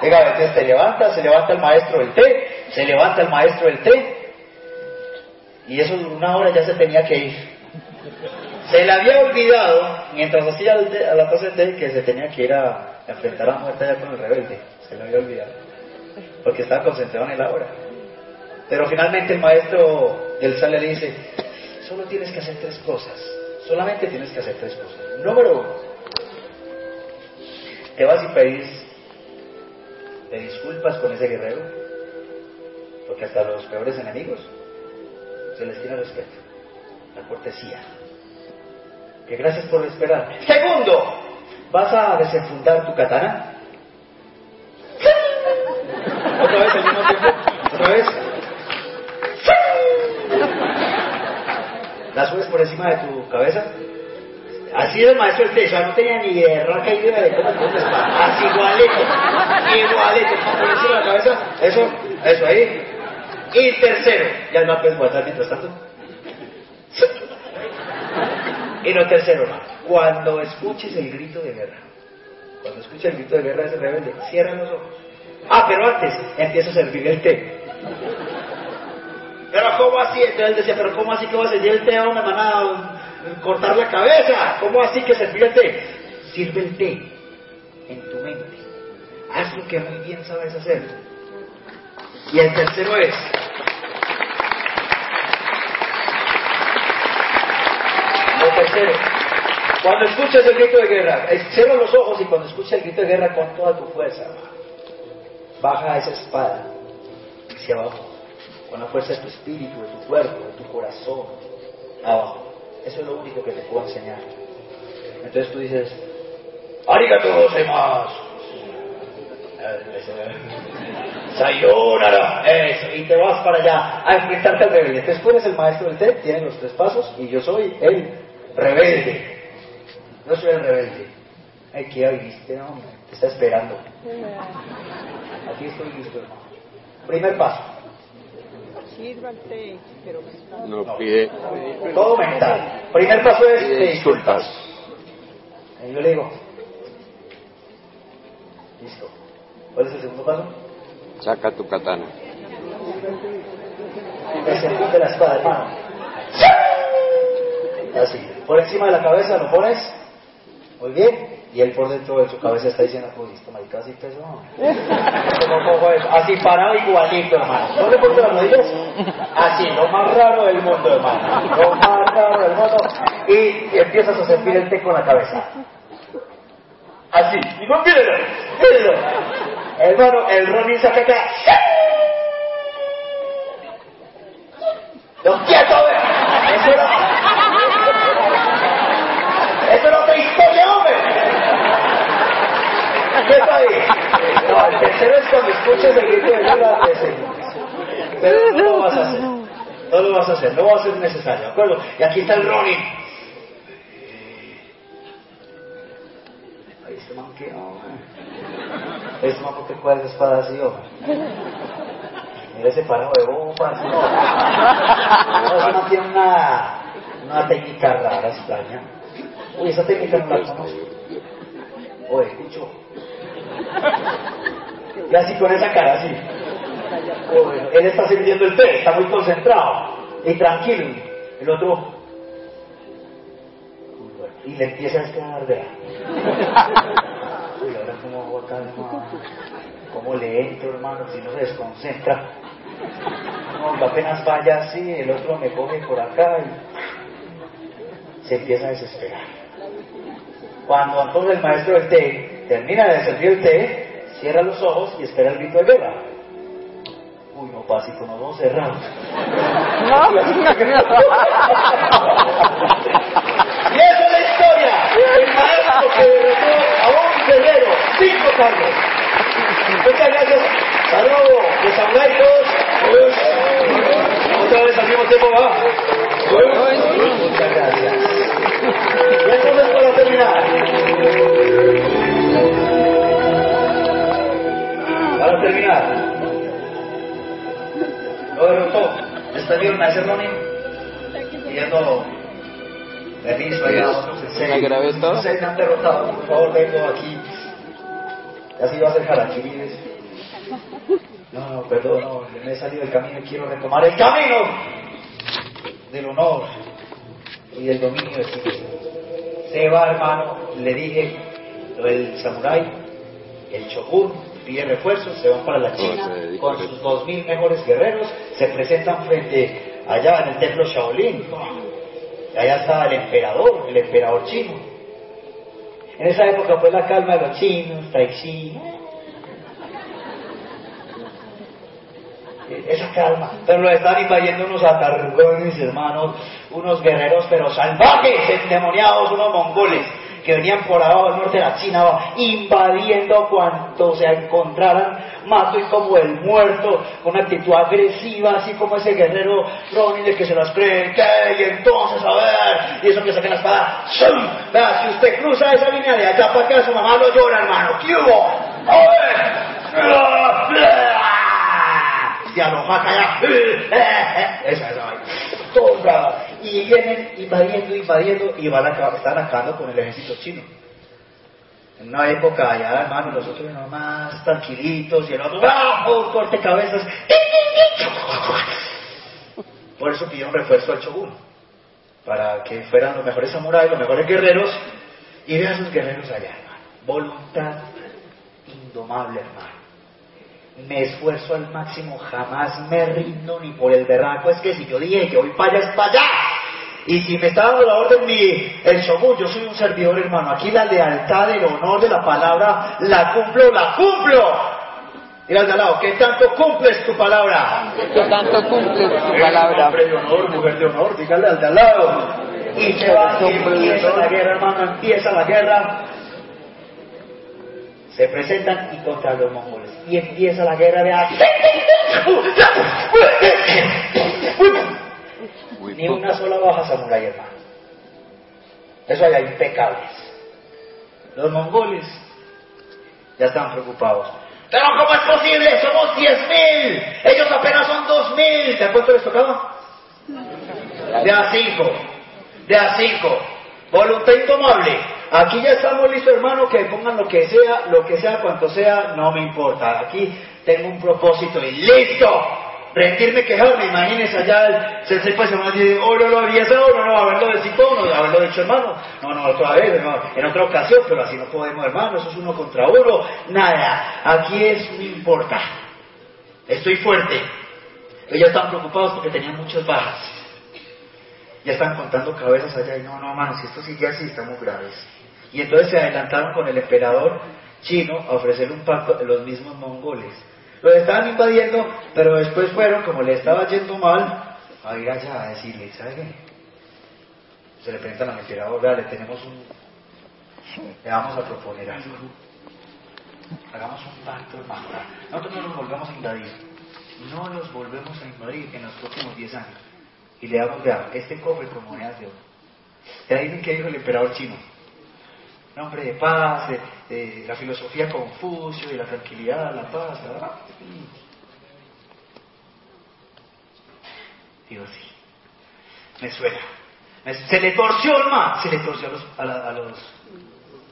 Venga, entonces te levanta, se levanta el maestro del té, se levanta el maestro del té, y eso una hora ya se tenía que ir. Se le había olvidado, mientras hacía la taza de té, que se tenía que ir a enfrentar a la muerte con el rebelde. Se le había olvidado. Porque estaba concentrado en el ahora. Pero finalmente el maestro del sale le dice, solo tienes que hacer tres cosas. Solamente tienes que hacer tres cosas. Número uno, te vas y pedís te disculpas con ese guerrero, porque hasta los peores enemigos se les tiene respeto, la cortesía. Que gracias por esperar. Segundo, vas a desenfundar tu katana. Otra vez al mismo tiempo. Otra vez. La subes por encima de tu cabeza. Así es el maestro techo, no tenía ni raca idea de cómo pones Así igualito, igualito, por encima de la cabeza. Eso, eso ahí. Y tercero, ya no puedes guardar mientras tanto. Y lo tercero, hermano, cuando escuches el grito de guerra, cuando escuches el grito de guerra de ese rebelde, cierra los ojos. Ah, pero antes empieza a servir el té. Pero ¿cómo así? Entonces él decía, pero ¿cómo así que va a servir el té? ¿Dónde me van a cortar la cabeza? ¿Cómo así que servir el té? Sirve el té en tu mente. Haz lo que muy bien sabes hacer. Y el tercero es, tercero, cuando escuches el grito de guerra, eh, cierra los ojos y cuando escuches el grito de guerra con toda tu fuerza, baja esa espada hacia abajo, con la fuerza de tu espíritu, de tu cuerpo, de tu corazón, abajo. Eso es lo único que te puedo enseñar. Entonces tú dices, arigato gozaimasu. Sayonara, eso, y te vas para allá a enfrentarte al rebelde. Entonces tú eres el maestro del té, tienes los tres pasos, y yo soy el rebelde. No soy el rebelde. Ay, ¿qué viste? Te está esperando. Aquí estoy listo. Primer paso. Sírvate, pero mental. No pide, Todo mental. Primer paso es te disculpas. Y yo le digo, listo. ¿Cuál es el segundo paso? Saca tu katana. Desenfunde la espada, hermano. Así. Por encima de la cabeza lo pones. Muy bien. Y él por dentro de su cabeza está diciendo, uy, esto marica así pesó. Así parado igualito, hermano. ¿No le pones las rodillas? Así, lo más raro del mundo, hermano. Lo más raro del mundo. Y empiezas a servir el té con la cabeza. Así. Y no, mírenlo, mírenlo. Hermano, el Ronnie saca acá. ¡Los quietos! Eso era... Eso era otra historia, hombre. ¿Qué está ahí? No, el tercero es cuando escuches el grito de guerra. Pero no lo vas a hacer. No lo vas a hacer, no va a ser necesario, ¿de acuerdo? Y aquí está el Ronnie. Ay, este man qué, hombre. Este man, ¿por qué cuál es espada así, hombre? Mira ese parado de bombas. No, no eso no tiene una, una técnica rara, extraña. Uy, esa técnica no la conozco. Oye, escucho. Y así con esa cara, así. Él está sirviendo el té, está muy concentrado y tranquilo. El otro. Y le empieza a estar de. Uy, ahora cómo hago hermano. ¿Cómo le entro, hermano? Si no se desconcentra. No, apenas vaya así, el otro me coge por acá y se empieza a desesperar. Cuando entonces el maestro del té termina de servir el té, cierra los ojos y espera el grito de guerra. Uy, no, pasito, nos vamos cerrados. Y esa es la historia. El maestro que derrotó a un guerrero, cinco cargos. Muchas gracias. Saludos de Samurai todos. Otra vez al mismo tiempo va. Muchas gracias. Y entonces para terminar. Para terminar. Lo derrotó. Está bien, ese Ronin. Pidiendo permiso allá a otros ¿Me? No sé, me han derrotado. Por favor, vengo aquí. Y así va a ser. ¿ves? No, no, perdón, no, me he salido del camino y quiero retomar el camino del honor y del dominio de mismo. Se va, hermano, le dije lo del samurái, el shogun, pide refuerzos, se van para la China con sus dos mil mejores guerreros, se presentan frente allá en el templo Shaolin. Allá estaba el emperador, el emperador chino. En esa época fue la calma de los chinos, Tai Chi. esa calma. Pero lo están invadiendo unos atargones, hermanos, unos guerreros pero salvajes, endemoniados, unos mongoles que venían por abajo del norte de la China, invadiendo cuanto se encontraran, mato y como el muerto, con una actitud agresiva, así como ese guerrero Ronin de que se las cree, ¿qué? Y entonces, a ver, y eso que saca la espada, si usted cruza esa línea de allá para acá, su mamá lo llora, hermano, ¿qué hubo? ¡A ver! Y a lo más allá, esa, esa vaina. Todos bravos. Y vienen invadiendo, invadiendo, y van a, están acabando con el ejército chino. En una época allá, hermano, los otros nomás tranquilitos, y el otro, ¡bravo! Corte cabezas. Por eso pidieron refuerzo al shogun, para que fueran los mejores samuráis, los mejores guerreros, y vean a esos guerreros allá, hermano. Voluntad indomable, hermano. Me esfuerzo al máximo, jamás me rindo ni por el berraco. Es que si yo dije que voy para allá, es para allá. Y si me está dando la orden mi, el shogun, yo soy un servidor, hermano. Aquí la lealtad, el honor de la palabra, la cumplo, la cumplo. Mira al de al lado, ¿qué tanto cumples tu palabra? ¿Qué tanto cumples tu palabra? Hombre de honor, mujer de honor, dígale al de al lado. Y se va, y empieza la guerra, hermano, empieza la guerra. Se presentan y contra los mongoles. Y empieza la guerra de Ni una sola baja samurái, hermano. Eso allá impecables. Los mongoles ya están preocupados. Pero ¿cómo es posible? Somos 10.000. Ellos apenas son 2.000. ¿De cuánto les tocaba? De a 5. De a 5. Voluntad indomable. Aquí ya estamos listos, hermano, que pongan lo que sea, lo que sea, cuanto sea, no me importa. Aquí tengo un propósito y listo. Rendirme, quejarme, imagínense allá el sensei a decir, oh, no lo había hecho, no, no, haberlo decito, no, haberlo dicho hermano, no, no, otra vez, no, en otra ocasión, pero así no podemos, hermano, eso es uno contra uno, nada, aquí es, no importa, estoy fuerte. Ellos están preocupados porque tenían muchas bajas, ya están contando cabezas allá y no, no, hermano, si esto sigue así, estamos graves. Y entonces se adelantaron con el emperador chino a ofrecerle un pacto a los mismos mongoles. Los estaban invadiendo, pero después fueron, como le estaba yendo mal, a ir allá a decirle, ¿sabe qué? Se le presentan al emperador, vea, le tenemos un... Le vamos a proponer algo. Hagamos un pacto, hermano. Nosotros no los volvamos a invadir. No los volvemos a invadir en los próximos 10 años. Y le damos, vea, este cofre con monedas de oro. Y ahí que dijo el emperador chino. Nombre de paz, de, la filosofía Confucio, de la tranquilidad, la paz, ¿verdad? Digo, sí. Me suena. Se le torció, hermano. Se le torció a los, a, la- a los,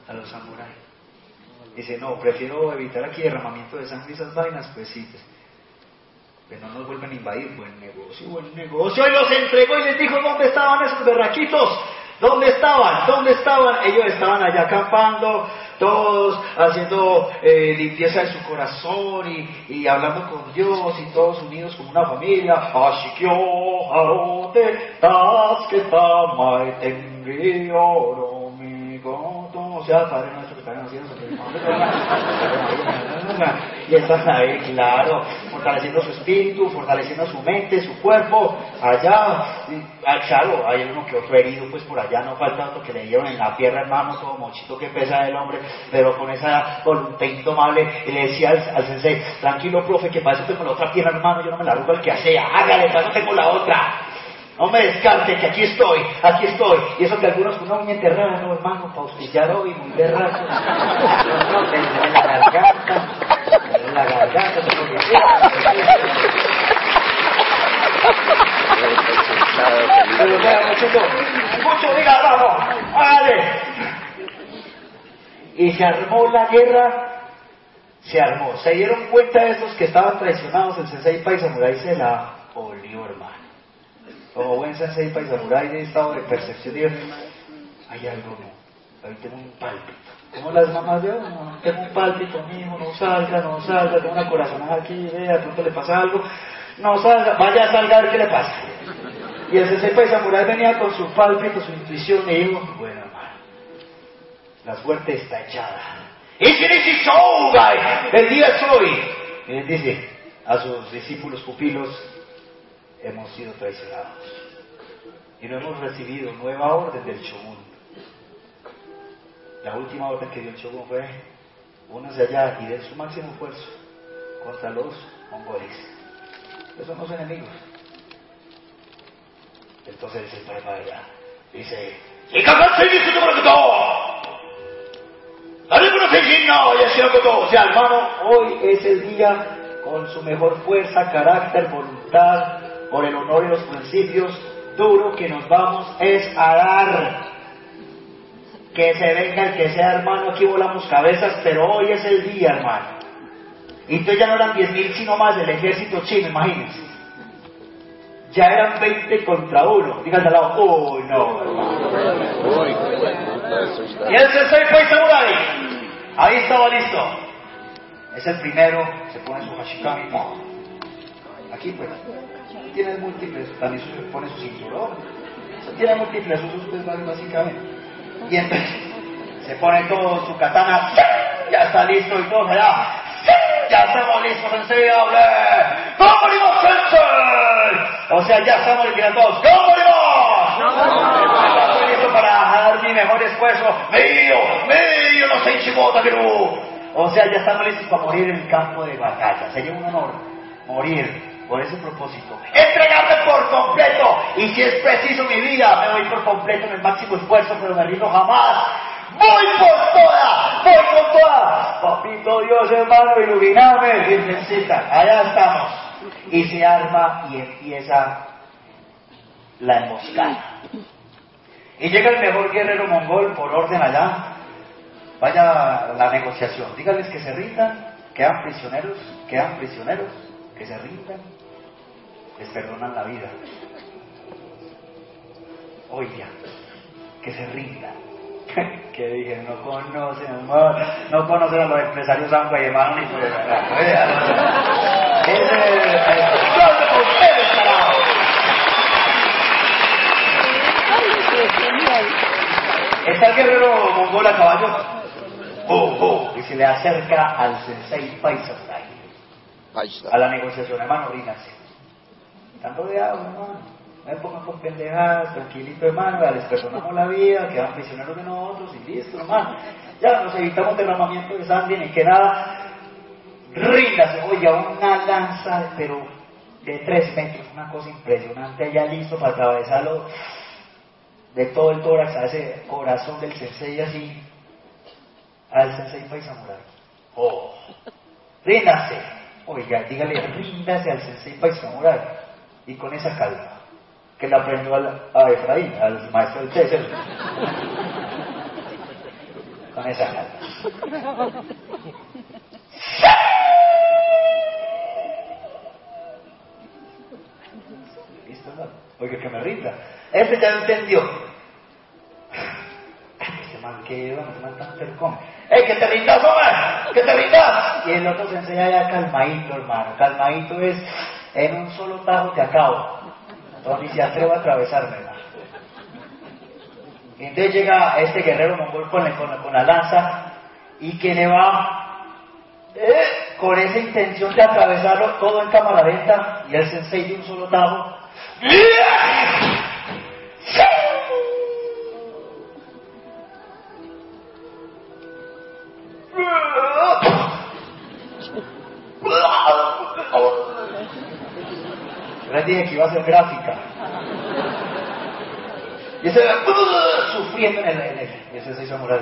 a los samuráis. Dice, no, prefiero evitar aquí derramamiento de sangre y esas vainas, pues sí, pues, que no nos vuelvan a invadir. Buen negocio, buen negocio. Y los entregó y les dijo dónde estaban esos berraquitos. ¿Dónde estaban? ¿Dónde estaban? Ellos estaban allá acampando, todos haciendo eh, limpieza de su corazón y, hablando con Dios y todos unidos como una familia. Que. O sea, Padre que y están ahí, claro, fortaleciendo su espíritu, fortaleciendo su mente, su cuerpo, allá, ah, claro, hay uno que otro herido, pues por allá no falta otro que le dieron en la pierna, hermano, todo mochito que pesa el hombre, pero con esa voluntad indomable, y le decía al, al sensei, tranquilo, profe, que para eso tengo la otra pierna, hermano, yo no me la arrugo al que sea, hágale, para eso tengo la otra. No me descarte que aquí estoy, aquí estoy. Y eso que algunos con una uña enterrada, no hermano, para auspiciar hoy, muy berraco. No, no, en la garganta, en. Y se armó la guerra, se armó. Se dieron cuenta de esos que estaban traicionados, el Sensei Pai Samurai se la olió, hermano. Como buen Sensei Pai Samurai de estado de percepción, digo, hay algo no, ahí tengo un pálpito. Como las mamás de uno, tengo un pálpito, mijo, no salga, no salga, tengo una corazonada aquí, vea, pronto le pasa algo, no salga, vaya a salga a ver qué le pasa. Y el Sensei Pai Samurai venía con su pálpito, su intuición, y dijo, bueno hermano, la suerte está echada. ¡Ishinishi Shougai! El día es hoy. Y él dice, a sus discípulos pupilos, hemos sido traicionados. Y no hemos recibido nueva orden del Shogun. La última orden que dio el Shogun fue, únanse allá y den su máximo esfuerzo contra los mongoles. Esos son los enemigos. Entonces dice el padre allá. Dice, o sea, hermano, hoy es el día con su mejor fuerza, carácter, voluntad, por el honor y los principios, duro que nos vamos es a dar. Que se venga el que sea hermano, aquí volamos cabezas, pero hoy es el día, hermano. Y entonces ya no eran 10.000 sino más del ejército chino, imagínense. Ya eran 20 contra uno. Díganse al lado, uy, no. Y el sensei fue samurai. Ahí estaba listo. Es el primero, se pone su hashikami. Aquí pues, tiene múltiples, también se pone su cinturón. Tiene múltiples usos pues básicamente. Y entonces se pone todo su katana, ya está listo y todo allá. Ya estamos listos. ¡No morimos, sensei! O sea, ya estamos liquidando todos. ¡No morimos! ¡No Estoy listo para dar mi mejor esfuerzo. ¡Mío! ¡Mío! ¡No sé, Shimota, O sea, ya estamos listos para morir en el campo de batalla. Sería un honor morir por ese propósito. Entregarme por completo. Y si es preciso mi vida, me voy por completo en el máximo esfuerzo, pero me rindo jamás. Voy por toda, voy con toda. Papito Dios, hermano, iluminame, virgencita. Allá estamos. Y se arma y empieza la emboscada. Y llega el mejor guerrero mongol por orden allá. Vaya la negociación. Díganles que se rindan, quedan prisioneros, quedan prisioneros, que se rindan, les perdonan la vida. Oiga, que se rindan. que dije, no conocen, no, no conocen a los empresarios Sangua y hermano ni por el Ese es. Está el guerrero mongol a caballo. Oh, oh, y se le acerca al sensei Paisa a la negociación, hermano, rínase. Están rodeados, hermano. No me pongan con pendejadas, tranquilito, hermano, les perdonamos la vida, quedan prisioneros de nosotros y listo, hermano. Ya nos evitamos derramamiento de sangre ni que nada. Ríndase, oye, una lanza, pero de tres metros, una cosa impresionante, ya listo para atravesarlo de todo el tórax a ese corazón del sensei así, al sensei Paisamurai. Oh, ríndase, oiga, dígale, ríndase al sensei Paisamurai y con esa calma que le aprendió a Efraín, al maestro del César. Con esa calma. ¿Listo? No? Oiga, que me rinda. Ese ya entendió. Ese man que ese man tan tercón. ¡Ey, que te rindas, hombre! ¡Que te rindas! Y el otro se enseña ya calmadito, hermano. Calmadito es en un solo tajo te acabo. Entonces se atreva a atravesarme. Entonces llega este guerrero mongol con, la lanza y que le va eh, con esa intención de atravesarlo todo en cámara lenta y el sensei de un solo tajo. Dije que iba a ser gráfica. Y ese sufriendo en el, en el y ese se hizo morar.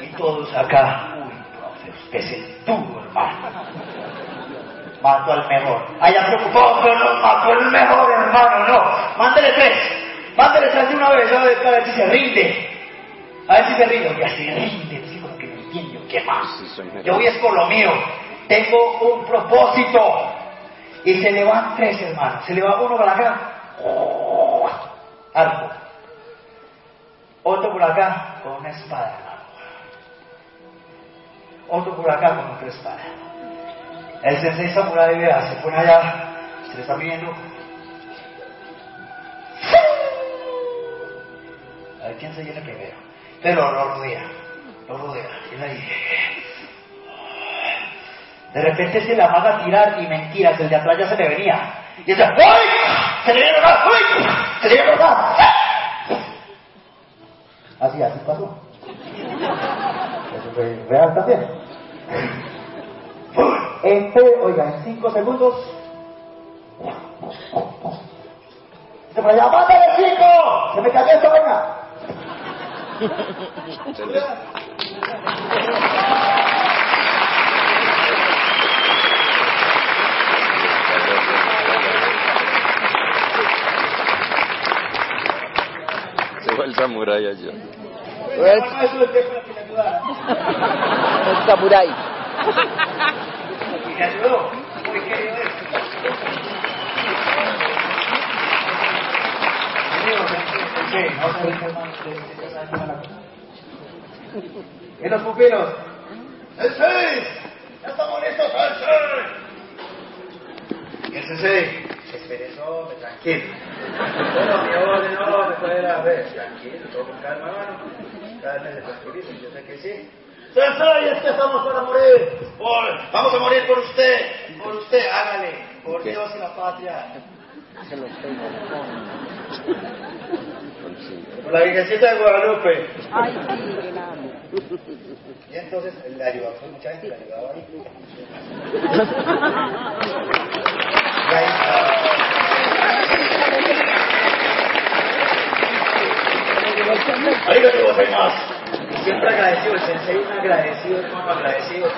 Y todos acá, uy, profe, usted es el duro, hermano. Mató al mejor. Haya preocupado, pero no mató el mejor, hermano, no. Mándele tres. Mándele tres de una vez, a ver si se rinde. A ver si se ríe, ya se rinde, así como que no entiendo, ¿qué más? Yo voy es por lo mío, tengo un propósito. Y se le van tres hermanos, se le va uno para acá, arco. Otro por acá con una espada, hermano. Otro por acá con otra espada. El sensei samurai vea, se pone allá, se le está viendo. A ver quién se viene primero. Pero lo rodea, lo rodea. Y ahí. De repente se la amaga a tirar y mentiras, el de atrás ya se le venía. Y dice, ¡Uy! ¡Se le viene acá! ¡Uy! ¡Se le viene acá! Así, así pasó. Eso fue real también. En, oiga, en cinco segundos. Se me llama ¡Mátale, chico! ¡Se me cayó esta vaina! Se fue el samurái allá. El samurái. Sí, no se deje más de- de esa vaina la cosa. ¿Y los pupilos? ¡Sensei! ¡Ya estamos listos, Sensei! ¿Y el Sensei? Espere, no, me tranquilo. Bueno, mi orden, no, me puede a ver. Tranquilo, todo con calma. Cada vez se tranquiliza, yo sé que sí. Sensei, es que estamos para morir. Por- vamos a morir por usted, por usted, hágale, por. Dios y la patria. Se los tengo. La Virgencita de Guadalupe. Ay, sí, que la amo. Y entonces le fue mucha gente le ayudaba ahí. Y ahí Arigatou gozaimasu. Siempre agradecido, el sensei un agradecido, hermano, agradecido.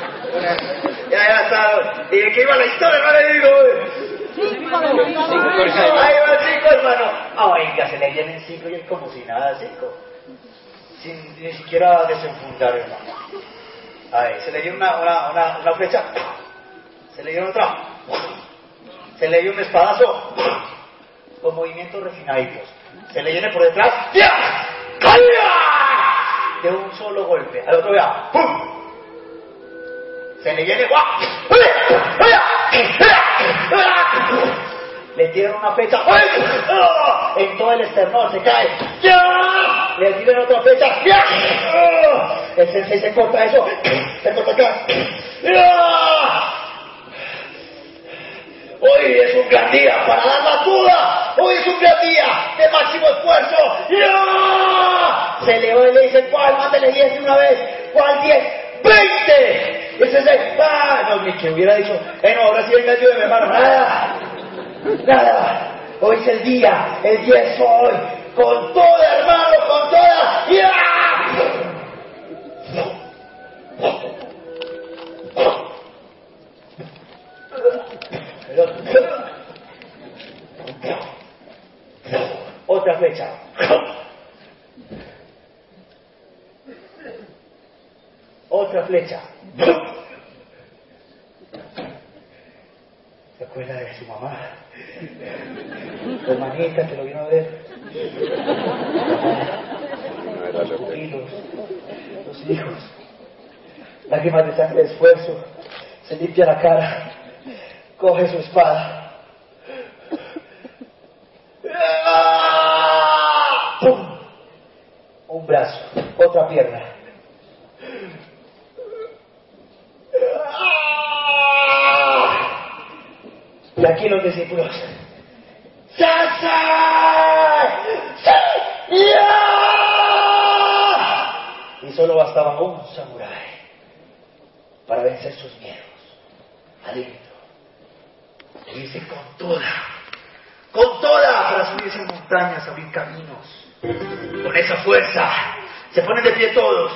Ya, ya está. ¿Y de qué iba la historia? No le digo. Ahí va cinco, hermano. Ah, Oiga, se le vienen cinco y es como si nada, cinco. Sin ni siquiera desenfundar, hermano. Ahí, se le dio una, una, una, una flecha. Se le dio otra. Se le dio un espadazo. Con movimientos refinaditos. Se le viene por detrás. ¡Ya! ¡Calla! De un solo golpe. Al otro vea. ¡Pum! Se le viene. ¡guau! Le tiran una flecha. ¡Ah! En todo el esternón se cae. Le tiran otra flecha. ¡Ah! El sensei se corta eso. Se corta acá. Hoy es un gran día para dar la duda. Hoy es un gran día de máximo esfuerzo. Se le va y le dice, ¿cuál? Mándele 10 de una vez. ¿Cuál 10? ¡20! Ese es el... ¡Ah! No, ni que hubiera dicho, eh, no, ahora sí venga yo de mi hermano. Nada. Nada. Hoy es el día. El día es hoy. Con toda, hermano, con toda. ¡Ya! Otra flecha. Otra flecha. ¿Se acuerda de su mamá? Su hermanita que lo vino a ver. Los pupilos, los hijos. Lágrimas de sangre esfuerzo. Se limpia la cara. Coge su espada. ¡Pum! Un brazo, otra pierna. Y aquí los discípulos. Y solo bastaba un samurái para vencer sus miedos. Adentro. Y dice con toda, con toda para subir esas montañas, abrir caminos. Con esa fuerza se ponen de pie todos.